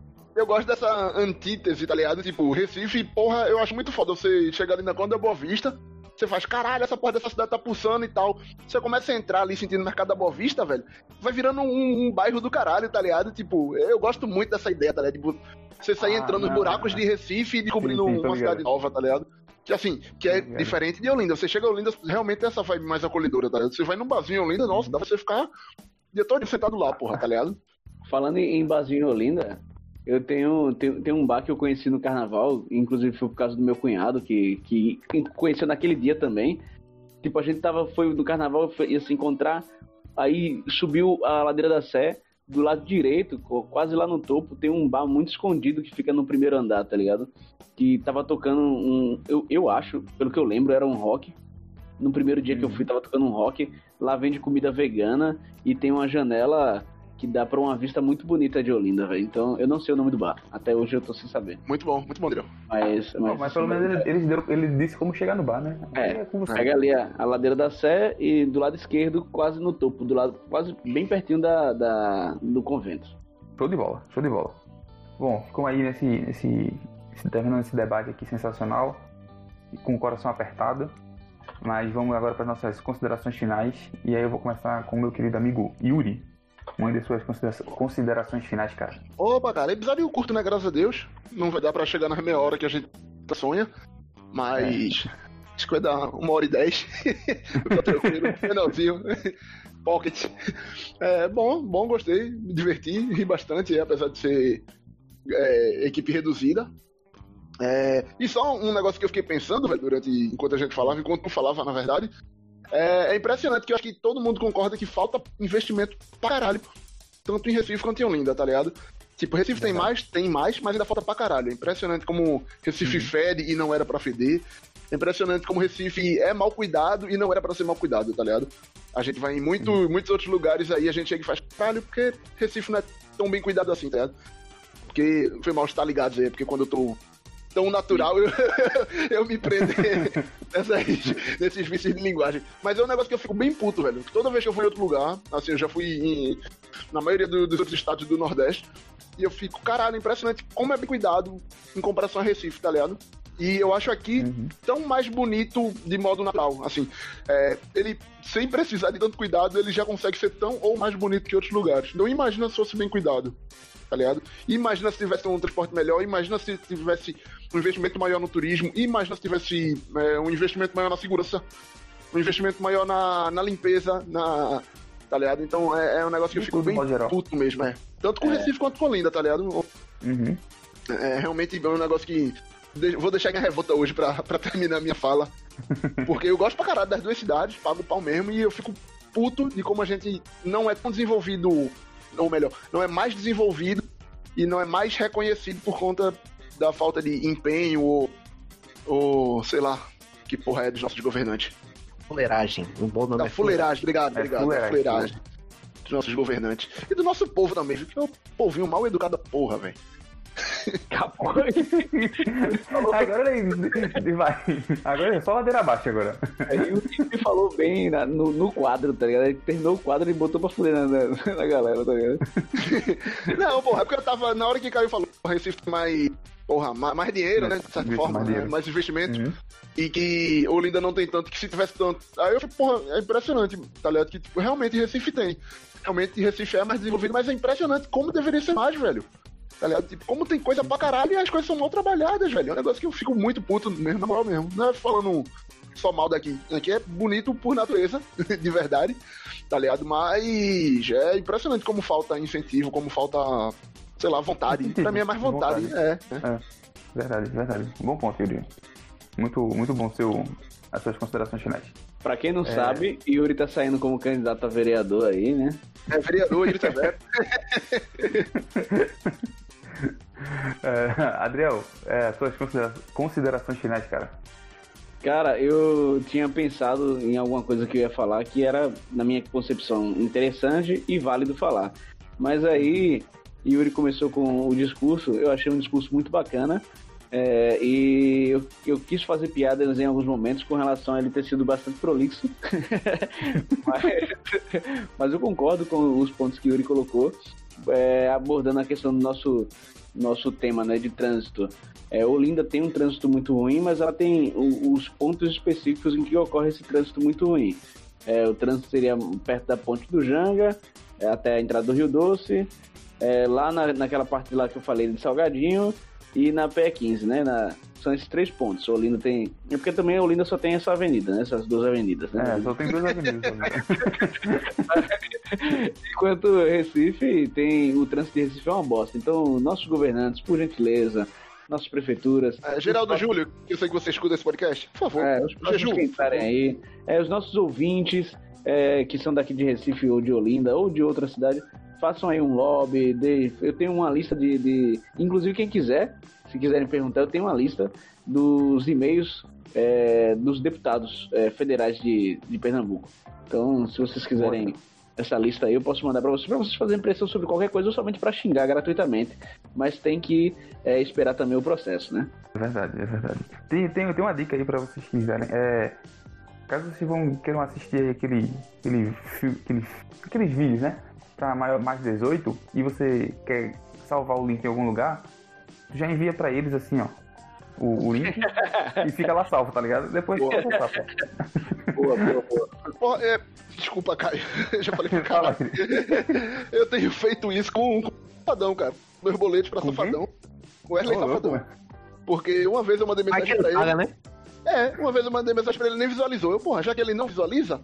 eu gosto dessa antítese, tá ligado? Tipo, Recife, porra, eu acho muito foda você chegar ali na Conda Boa Vista, você faz, caralho, essa porra dessa cidade tá pulsando e tal. Você começa a entrar ali sentindo o mercado da Boa Vista, velho. Vai virando um, um, bairro do caralho, tá ligado? Tipo, eu gosto muito dessa ideia, tá ligado? Tipo, você sair ah, entrando nos buracos de Recife e descobrindo sim, sim, uma cidade nova, tá ligado? Que assim, que é diferente de Olinda. Você chega a Olinda, realmente tem essa vibe mais acolhedora, tá ligado? Você vai num barzinho em Olinda, nossa, dá pra você ficar o dia todo sentado lá, porra, tá ligado? Falando em barzinho em Olinda, eu tenho, tenho, tenho um bar que eu conheci no carnaval, inclusive foi por causa do meu cunhado, que, que conheceu naquele dia também. Tipo, a gente tava, foi no carnaval, foi, ia se encontrar, aí subiu a ladeira da Sé, do lado direito, quase lá no topo, tem um bar muito escondido que fica no primeiro andar, tá ligado? Que tava tocando um. Eu, eu acho, pelo que eu lembro, era um rock. No primeiro dia que eu Uhum. fui, tava tocando um rock. Lá vende comida vegana e tem uma janela que dá pra uma vista muito bonita de Olinda, velho. Então, eu não sei o nome do bar. Até hoje eu tô sem saber. Muito bom, muito bom, Adriel. Mas, Mas, mas pelo menos ele, ele, deu- ele disse como chegar no bar, né? É, você. Pega ali a, a ladeira da Sé e do lado esquerdo, quase no topo, do lado, quase bem pertinho da, da- do convento. Show de bola, show de bola. Bom, ficou aí nesse, nesse, nesse- terminando esse debate aqui sensacional com o coração apertado. Mas vamos agora para as nossas considerações finais. E aí eu vou começar com o meu querido amigo Yuri. Mande suas considera- considerações finais, cara. Opa, cara, episódio curto, né? Graças a Deus. Não vai dar pra chegar nas meia hora que a gente sonha. Mas. Acho que vai dar uma hora e dez. (laughs) tá tranquilo. (laughs) Pocket. É, bom, bom, gostei. Me diverti, ri bastante, apesar de ser é, equipe reduzida. É, e só um negócio que eu fiquei pensando, velho, durante. Enquanto a gente falava, enquanto tu falava, na verdade. É, é impressionante que eu acho que todo mundo concorda que falta investimento pra caralho. Tanto em Recife quanto em Olinda, tá ligado? Tipo, Recife tem mais, tem mais, mas ainda falta pra caralho. É impressionante como Recife fede e não era pra feder. É impressionante como Recife é mal cuidado e não era pra ser mal cuidado, tá ligado? A gente vai em muito, muitos outros lugares aí, a gente chega e faz caralho, porque Recife não é tão bem cuidado assim, tá ligado? Porque foi mal estar ligado aí, porque quando eu tô tão natural, eu, (laughs) eu me prender (laughs) nessas, nesses vícios de linguagem. Mas é um negócio que eu fico bem puto, velho. Toda vez que eu vou em outro lugar, assim, eu já fui em- na maioria do- dos outros estados do Nordeste, e eu fico, caralho, impressionante como é bem cuidado em comparação a Recife, tá ligado? E eu acho aqui Uhum. tão mais bonito de modo natural. Assim, é, ele, sem precisar de tanto cuidado, ele já consegue ser tão ou mais bonito que outros lugares. Então imagina se fosse bem cuidado, tá ligado? Imagina se tivesse um transporte melhor, imagina se tivesse um investimento maior no turismo, imagina se tivesse é, um investimento maior na segurança, um investimento maior na, na limpeza, na. Tá ligado? Então é, é um negócio que eu fico bem puto mesmo, é. Tanto com Recife quanto com Olinda, tá ligado? Uhum. É realmente é um negócio que. Vou deixar minha revolta hoje pra, pra terminar a minha fala. (laughs) Porque eu gosto pra caralho das duas cidades, pago o pau mesmo, e eu fico puto de como a gente não é tão desenvolvido, ou melhor, não é mais desenvolvido e não é mais reconhecido por conta da falta de empenho ou, ou sei lá, que porra é dos nossos governantes. Fuleiragem. Um bom nome Da é fuleiragem, obrigado, É obrigado. fuleiragem. Da fuleiragem. Dos nossos governantes. E do nosso povo também, viu? que é o povinho mal educado porra, velho. Agora ele vai. Agora é só ladeira abaixo agora. Aí o Felipe falou bem na- no, no quadro, tá ligado? Ele terminou o quadro e botou pra fuder na, na, na galera, tá ligado? Não, porra, é porque eu tava. Na hora que Caio falou, o Recife tem mais. Porra, mais, mais dinheiro, né? De certa forma, mais né, dinheiro. mais investimento. Uhum. E que Olinda não tem tanto, que se tivesse tanto. Aí eu falei, porra, é impressionante, tá ligado? Que tipo, realmente Recife tem. Realmente Recife é mais desenvolvido, mas é impressionante como deveria ser mais, velho. Tá ligado? Tipo, como tem coisa pra caralho e as coisas são mal trabalhadas, velho. É um negócio que eu fico muito puto mesmo, na moral mesmo. Não é falando só mal daqui. Aqui é bonito por natureza, (laughs) de verdade, tá ligado? Mas é impressionante como falta incentivo, como falta, sei lá, vontade. Incentivo, Pra mim é mais vontade, vontade. é. é. Verdade, verdade. Bom ponto, Yuri. Muito, muito bom seu, as suas considerações finais. Pra quem não sabe, Yuri tá saindo como candidato a vereador aí, né? É vereador, tá velho. (laughs) (laughs) (laughs) É, Adriel, é, as suas considera- considerações finais, cara. Cara, eu tinha pensado em alguma coisa que eu ia falar que era, na minha concepção, interessante e válido falar. Mas aí, Yuri começou com o discurso, eu achei um discurso muito bacana. é, e eu, eu quis fazer piadas em alguns momentos com relação a ele ter sido bastante prolixo. (laughs) mas, mas eu concordo com os pontos que Yuri colocou, é, abordando a questão do nosso, nosso tema né, de trânsito. É, Olinda tem um trânsito muito ruim, mas ela tem o- os pontos específicos em que ocorre esse trânsito muito ruim. É, o trânsito seria perto da ponte do Janga, é, até a entrada do Rio Doce, é, lá na, naquela parte lá que eu falei de Salgadinho e na PE15, né? Na- são esses três pontos. Olinda tem. É porque também a Olinda só tem essa avenida, né? Essas duas avenidas, né? É, só tem duas avenidas. também. (laughs) Enquanto Recife tem. O trânsito de Recife é uma bosta. Então, nossos governantes, por gentileza, nossas prefeituras. É, Geraldo Júlio, que eu sei que você escuta esse podcast, por favor. É, os entrarem aí, é, os nossos ouvintes é, que são daqui de Recife ou de Olinda ou de outra cidade, façam aí um lobby. dê- eu tenho uma lista de, de- Inclusive, quem quiser, se quiserem perguntar, eu tenho uma lista dos e-mails é, dos deputados é, federais de, de Pernambuco. Então, se vocês quiserem essa lista aí, eu posso mandar para vocês, para vocês fazerem pressão sobre qualquer coisa, ou somente para xingar gratuitamente. Mas tem que é, esperar também o processo, né? É verdade, é verdade. Tem, tem, tem uma dica aí para vocês quiserem. É, caso vocês vão, queiram assistir aquele, aquele, aquele, aqueles vídeos, né? Para maior, mais 18 e você quer salvar o link em algum lugar, já envia para eles assim, ó o, o link (laughs) e fica lá salvo, tá ligado? Depois boa. Boa, boa, boa. Porra, é... Desculpa, Caio. (laughs) Já falei pro cara. (laughs) Eu tenho feito isso com, o Safadão, cara. Meus boletos pra com Safadão. Com o Erlen oh, Safadão. Louco, Porque uma vez eu mandei mensagem pra ele. Paga, né? É, uma vez eu mandei mensagem pra ele, ele nem visualizou. Eu, porra, já que ele não visualiza,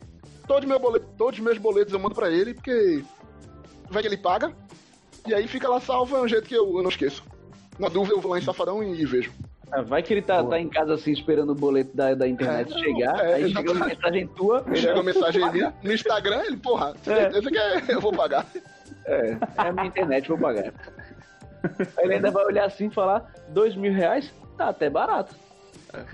todos, meu boleto, todos os meus boletos eu mando pra ele, porque vai que ele paga. E aí fica lá salvo, é um jeito que eu, eu não esqueço. Na dúvida, eu vou lá em Safadão e, e vejo. Ah, vai que ele tá, tá em casa assim, esperando o boleto da, da internet é, chegar, é, aí chega uma mensagem tua. Chega uma mensagem ali no Instagram, ele, porra, é. certeza que é, eu vou pagar. É, é a minha internet, vou pagar. Aí ele ainda vai olhar assim e falar, dois mil reais? Tá até barato. É.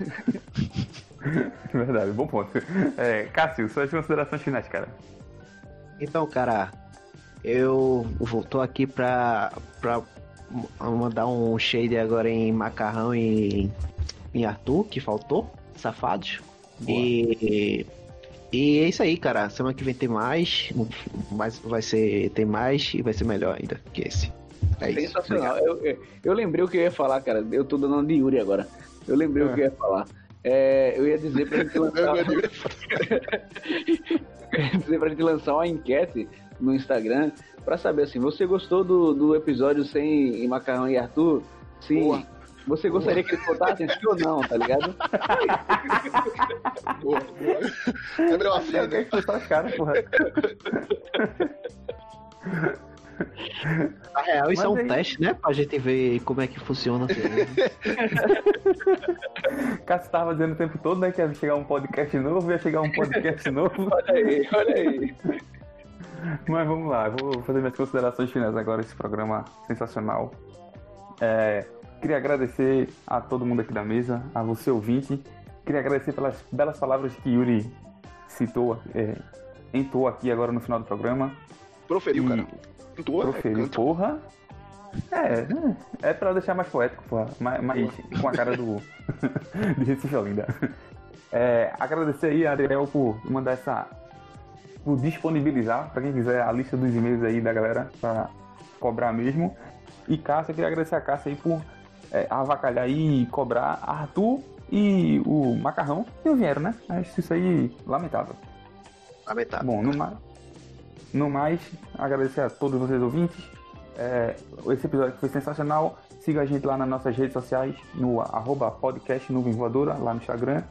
(laughs) Verdade, bom ponto. É, Cássio, suas considerações finais, cara. Então, cara, eu tô aqui pra, pra mandar um shade agora em Macarrão e em Arthur, que faltou. Safados. E. E é isso aí, cara. Semana que vem tem mais. Mas vai ser. Tem mais e vai ser melhor ainda que esse. É Sensacional. Eu, eu, eu, lembrei o que eu ia falar, cara. Eu tô dando de Yuri agora. Eu lembrei é. o que eu ia falar. É, eu ia dizer pra gente (laughs) lançar. (laughs) eu ia dizer pra gente lançar uma enquete no Instagram para saber assim, você gostou do, do episódio sem Macarrão e Arthur? Sim. Boa. Você gostaria Boa. que eles contassem sim ou não, tá ligado? (laughs) Boa, boa. Lembrei uma cena. É que cara, porra. Na real, isso Mas é um aí... teste, né? Pra gente ver como é que funciona. (laughs) Cássio tava dizendo o tempo todo, né? Que ia chegar um podcast novo, ia chegar um podcast novo. olha aí, olha aí. Mas vamos lá, vou fazer minhas considerações finais agora, esse programa sensacional. É, queria agradecer a todo mundo aqui da mesa, a você ouvinte. Queria agradecer pelas belas palavras que Yuri citou, é, entoou aqui agora no final do programa. Proferiu, e... cara. Entoou, é Proferiu, é porra. É, é pra deixar mais poético, porra. Mais, mais com a cara do. (laughs) de Recife Olinda. É, agradecer aí, Adriel, por mandar essa por disponibilizar, para quem quiser, a lista dos e-mails aí da galera para cobrar mesmo. E Cássia, queria agradecer a Cássia aí por é, avacalhar e cobrar Arthur e o Macarrão que não vieram, né? Acho isso aí lamentável. Lamentável. Bom, no mais, no mais agradecer a todos vocês ouvintes. É, esse episódio foi sensacional. Siga a gente lá nas nossas redes sociais, no arroba podcast Nuvem Voadora, lá no Instagram,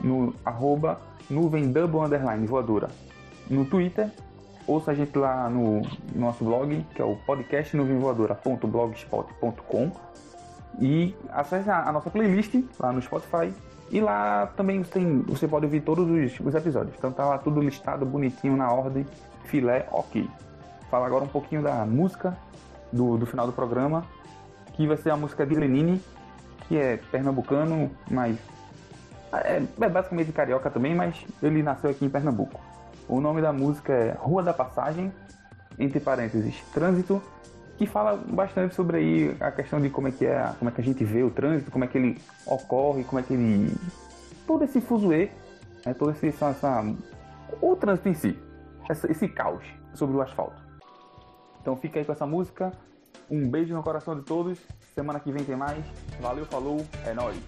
no arroba nuvem double underline voadora no Twitter. Ouça a gente lá no nosso blog, que é o podcastnuvenvoadora.blogspot.com e acesse a, nossa playlist lá no Spotify. E lá também você, tem, você pode ouvir todos os, os, episódios. Então tá lá tudo listado bonitinho na ordem, filé, ok. Fala agora um pouquinho da música do, do final do programa, que vai ser a música de Lenine, que é pernambucano, mas é, é basicamente carioca também, mas ele nasceu aqui em Pernambuco. O nome da música é Rua da Passagem, entre parênteses, Trânsito, que fala bastante sobre aí a questão de como é que é, como é que a gente vê o trânsito, como é que ele ocorre, como é que ele todo esse fuzuê, né, todo esse essa, essa, o trânsito em si, essa, esse caos sobre o asfalto. Então fica aí com essa música. Um beijo no coração de todos. Semana que vem tem mais. Valeu, falou, é nóis.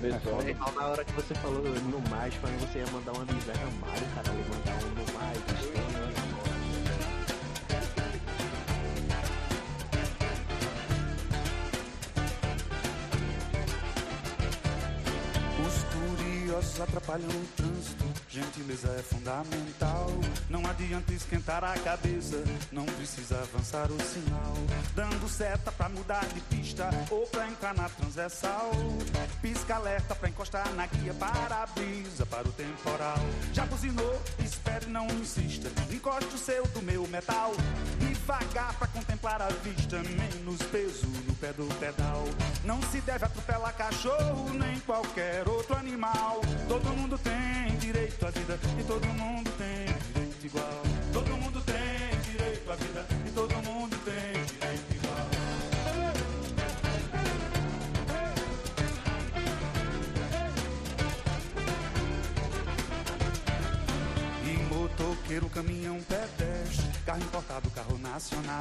Pessoal. Na hora que você falou no mais, quando você ia mandar uma miséria Mario, cara, ele mandar um no mais, curiosos atrapalham o trânsito Gentileza é fundamental. Não adianta esquentar a cabeça, não precisa avançar o sinal. Dando seta pra mudar de pista ou pra entrar na transversal. Pisca alerta pra encostar na guia para a brisa, para o temporal. Já buzinou? Espere, não insista. Encoste o seu do meu metal. Devagar pra contemplar a vista, menos peso no pé do pedal. Não se deve atropelar cachorro nem qualquer outro animal. Todo mundo tem direito à vida e todo mundo tem direito igual. Todo mundo tem direito à vida e todo mundo tem direito igual. E motoqueiro, caminhão, pedestre, carro importado, carro nacional.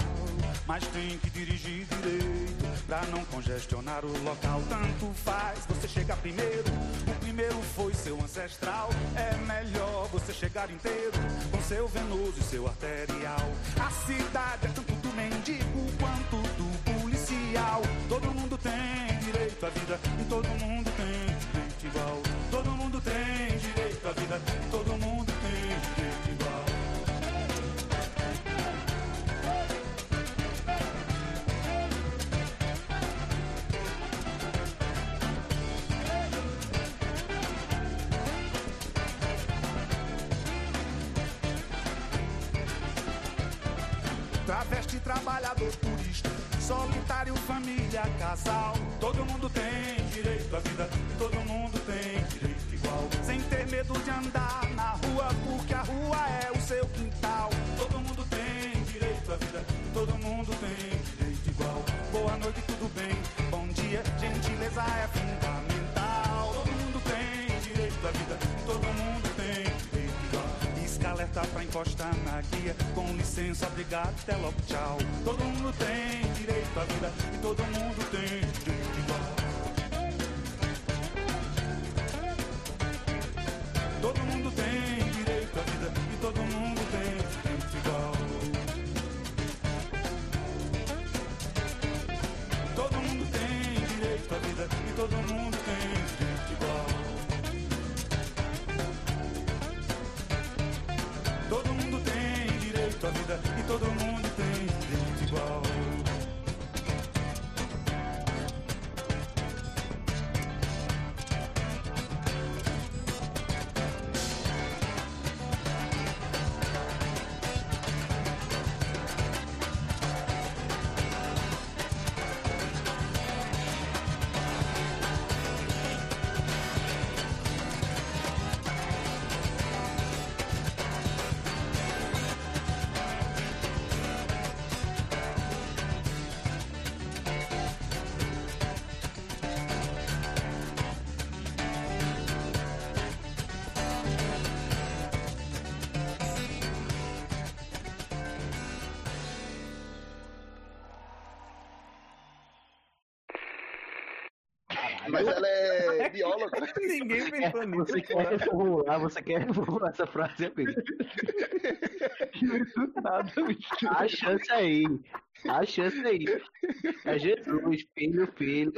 Mas tem que dirigir direito pra não congestionar o local. Tanto faz, você chega primeiro. O primeiro foi seu ancestral. É melhor você chegar inteiro com seu venoso e seu arterial. A cidade é tanto do mendigo quanto do policial. Todo mundo tem direito à vida e todo família, casal. Todo mundo tem direito à vida, todo mundo tem direito igual. Sem ter medo de andar na rua, porque a encostar na guia. Com licença, obrigado, até logo, tchau. Todo mundo tem direito à vida e todo mundo tem direito igual. Mas ela é (laughs) bióloga. Ninguém (laughs) pensou nisso. Você quer reformular, você quer reformular essa frase, amigo? Nada, bicho. A chance aí. A chance aí. É Jesus, filho, filho.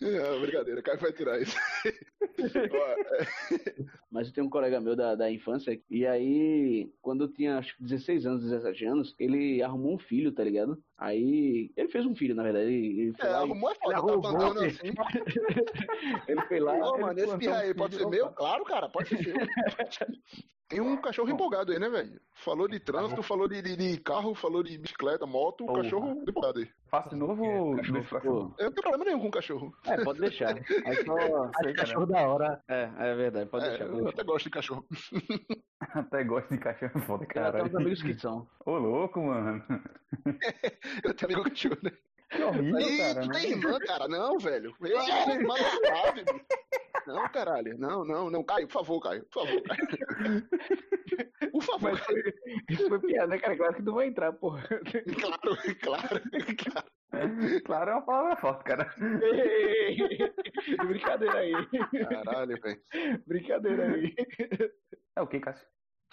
Não, brincadeira, Caio vai tirar isso. (laughs) É, Mas eu tenho um colega meu da, da infância, e aí, quando eu tinha acho que 16 anos, 17 anos, ele arrumou um filho, tá ligado? Aí, ele fez um filho, na verdade. Ele, ele foi é, lá e- arrumou é foda, tá arrumou, plantando né? assim. (laughs) ele foi lá. Ô, ele mano, esse pirra aí pode ser meu? Claro, cara, pode ser seu. Tem um cachorro empolgado aí, né, velho? Falou de trânsito, falou de, de, de carro, falou de bicicleta, moto, o Porra. cachorro empolgado aí. Faço de novo ou Cachorro? Eu não tenho problema nenhum com cachorro. É, pode deixar. (laughs) Aí só. Acho cachorro da hora. É, é verdade, pode É, deixar. Pode eu deixar. até gosto de cachorro. (laughs) Até gosto de cachorro foda, Tem caralho. uns amigos que são. Ô, louco, mano. (laughs) Eu tenho amigo cachorro, né? Que horrível, Ih, cara. tu né? tem irmã, cara? Não, velho. Eu sou irmã da Flávia, bicho. Não, caralho. Não, não, não. Caio, por favor, Caio. Por favor, Caio. Por favor. Mas foi, isso foi piada, né, cara? Claro que não vai entrar, porra. Claro, claro, claro. Claro, é uma palavra forte, cara. Brincadeira aí. Caralho, velho. Brincadeira aí. É o que, Cássio?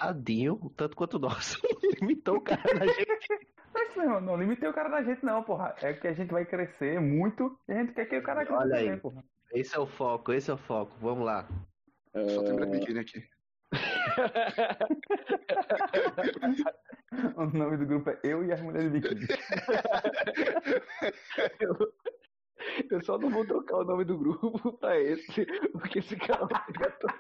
Tadinho, tanto quanto nós. (laughs) Imitou o cara da gente. Mas não, não limitei o cara da gente, não, porra. É que a gente vai crescer muito e a gente quer que o cara cresça Olha aí. também, porra. Esse é o foco, esse é o foco. Vamos lá. Só tem de biquíni aqui. (laughs) O nome do grupo é Eu e as Mulheres de Biquíni. Eu (laughs) só não vou trocar o nome do grupo (laughs) pra esse, porque esse cara vai pegar todo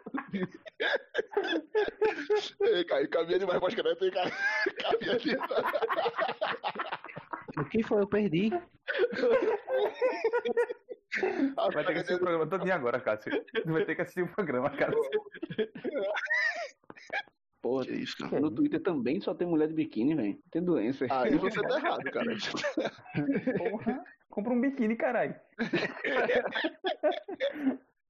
Ei, cara, caminha demais pra escrever, cara. (laughs) Caminha demais. O que foi? Eu perdi. Vai ter que assistir o programa todinho agora, Cássio. Vai ter que assistir o programa, Cássio. (laughs) Porra, Que isso, cara. no Twitter também só tem mulher de biquíni, velho. Tem doença. Aí você tá (laughs) errado, cara. Porra. Compra um biquíni, caralho.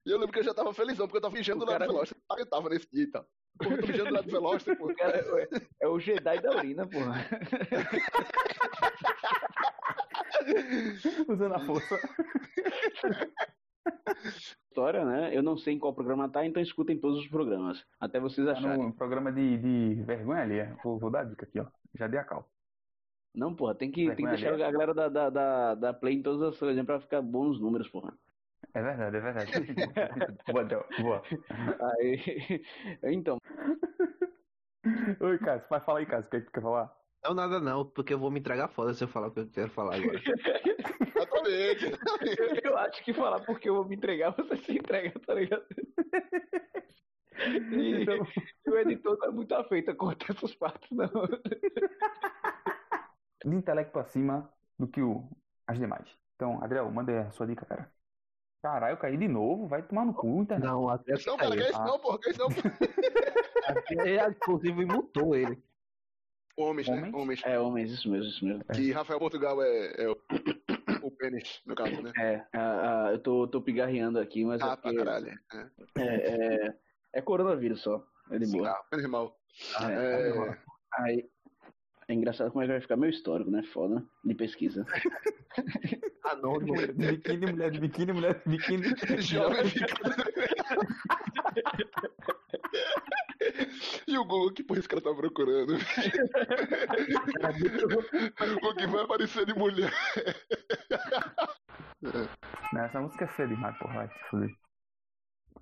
E eu lembro que eu já tava felizão, porque eu tava fingindo do lado cara- do Veloster. Eu tava nesse dia e tal. Porra, eu tô fingindo do lado do Veloster. O cara é, é o Jedi da urina, porra. Usando a força. (laughs) História, né? Eu não sei em qual programa tá, então escutem todos os programas. Até vocês Tá acharem. no programa de, de vergonha ali. é. Vou, vou dar a dica aqui, ó. Já dei a cal. Não, porra, tem que, tem que deixar alheia. a galera da, da, da, da Play em todas as coisas pra ficar bom nos números, porra. É verdade, é verdade. (laughs) boa, boa. Aí, (laughs) então, (laughs) Oi, Cássio. Vai falar aí, Cássio. O que, é que tu quer falar? Não, nada não, porque eu vou me entregar foda se eu falar o que eu quero falar agora. (laughs) Exatamente. eu acho que falar porque eu vou me entregar, você se entrega, tá ligado? (laughs) E Então- o editor tá muito afeito a cortar essas partes, não. (laughs) De intelecto acima do que o, as demais. Então, Adriel, manda aí a sua dica, cara. Caralho, eu caí de novo. Vai tomar no cu, internet. Não, até Não, cara, que é isso Ah. não, porra, que é isso não. Ele, inclusive, mutou ele. Homens, né? Homens? Homens. É, homens, isso mesmo, isso mesmo. Que Rafael Portugal é, é o, o pênis, no caso, né? É, ah, ah, eu tô, tô pigarreando aqui, mas é Ah, pra porque caralho. É, é, é, é coronavírus só. É de boa. ah, menos mal. É, É, Aí, é engraçado como é que vai ficar meu histórico, né? Foda, de pesquisa. (laughs) Anônimo. Mulher de biquíni, mulher de biquíni, mulher de biquíni. Jovem fica. (laughs) (laughs) E o Google, que porra esse cara tá procurando? (laughs) o que vai aparecer de mulher? Não, essa música é feia demais, porra. Vai se fuder.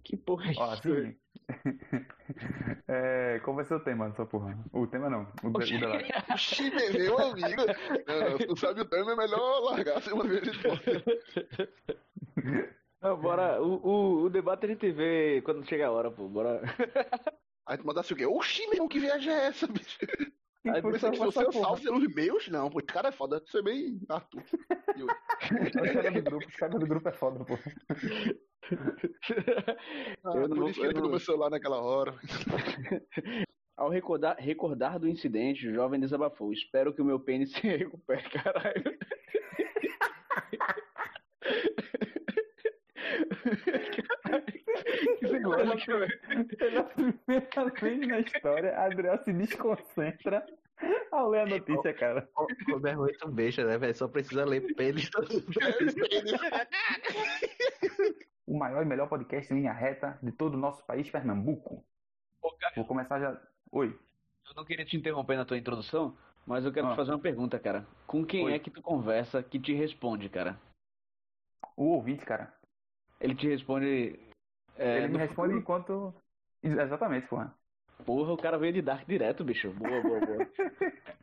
Que porra é Ó, assim. (laughs) é, qual vai ser o tema dessa porra? O tema não. O, de- o debate. Oxi, meu amigo. Não, tu sabe o tema, é melhor largar sem uma vez de volta. Não, bora. O, o, o debate a gente vê quando chega a hora, pô. Bora. Aí tu mandasse o quê? Oxi, meu que viagem é essa, bicho? Aí foi pensei que fosse eu porra? salvo pelos meus. Não, pô, esse cara é foda. Você é bem Arthur. (laughs) Eu- caras do grupo, caras do grupo é foda, porra. (laughs) Ah, Eu não por isso que eu ele não- celular naquela hora. (laughs) Ao recordar, recordar do incidente, o jovem desabafou. Espero que o meu pênis se recupere, caralho. Que você gosta, velho? Pela primeira vez na história, Adriel se desconcentra ao ler a notícia, cara. Como é muito beijo, né, velho? Só precisa ler pênis. (laughs) O maior e melhor podcast em linha reta de todo o nosso país, Pernambuco. Ô, cara, Vou começar já. Oi. eu não queria te interromper na tua introdução, mas eu quero Ah. te fazer uma pergunta, cara. Com quem Oi. é que tu conversa que te responde, cara? O ouvinte, cara. Ele te responde. é, Ele me responde futuro? enquanto. Exatamente, porra. Porra, o cara veio de Dark direto, bicho. Boa, boa, boa. (laughs)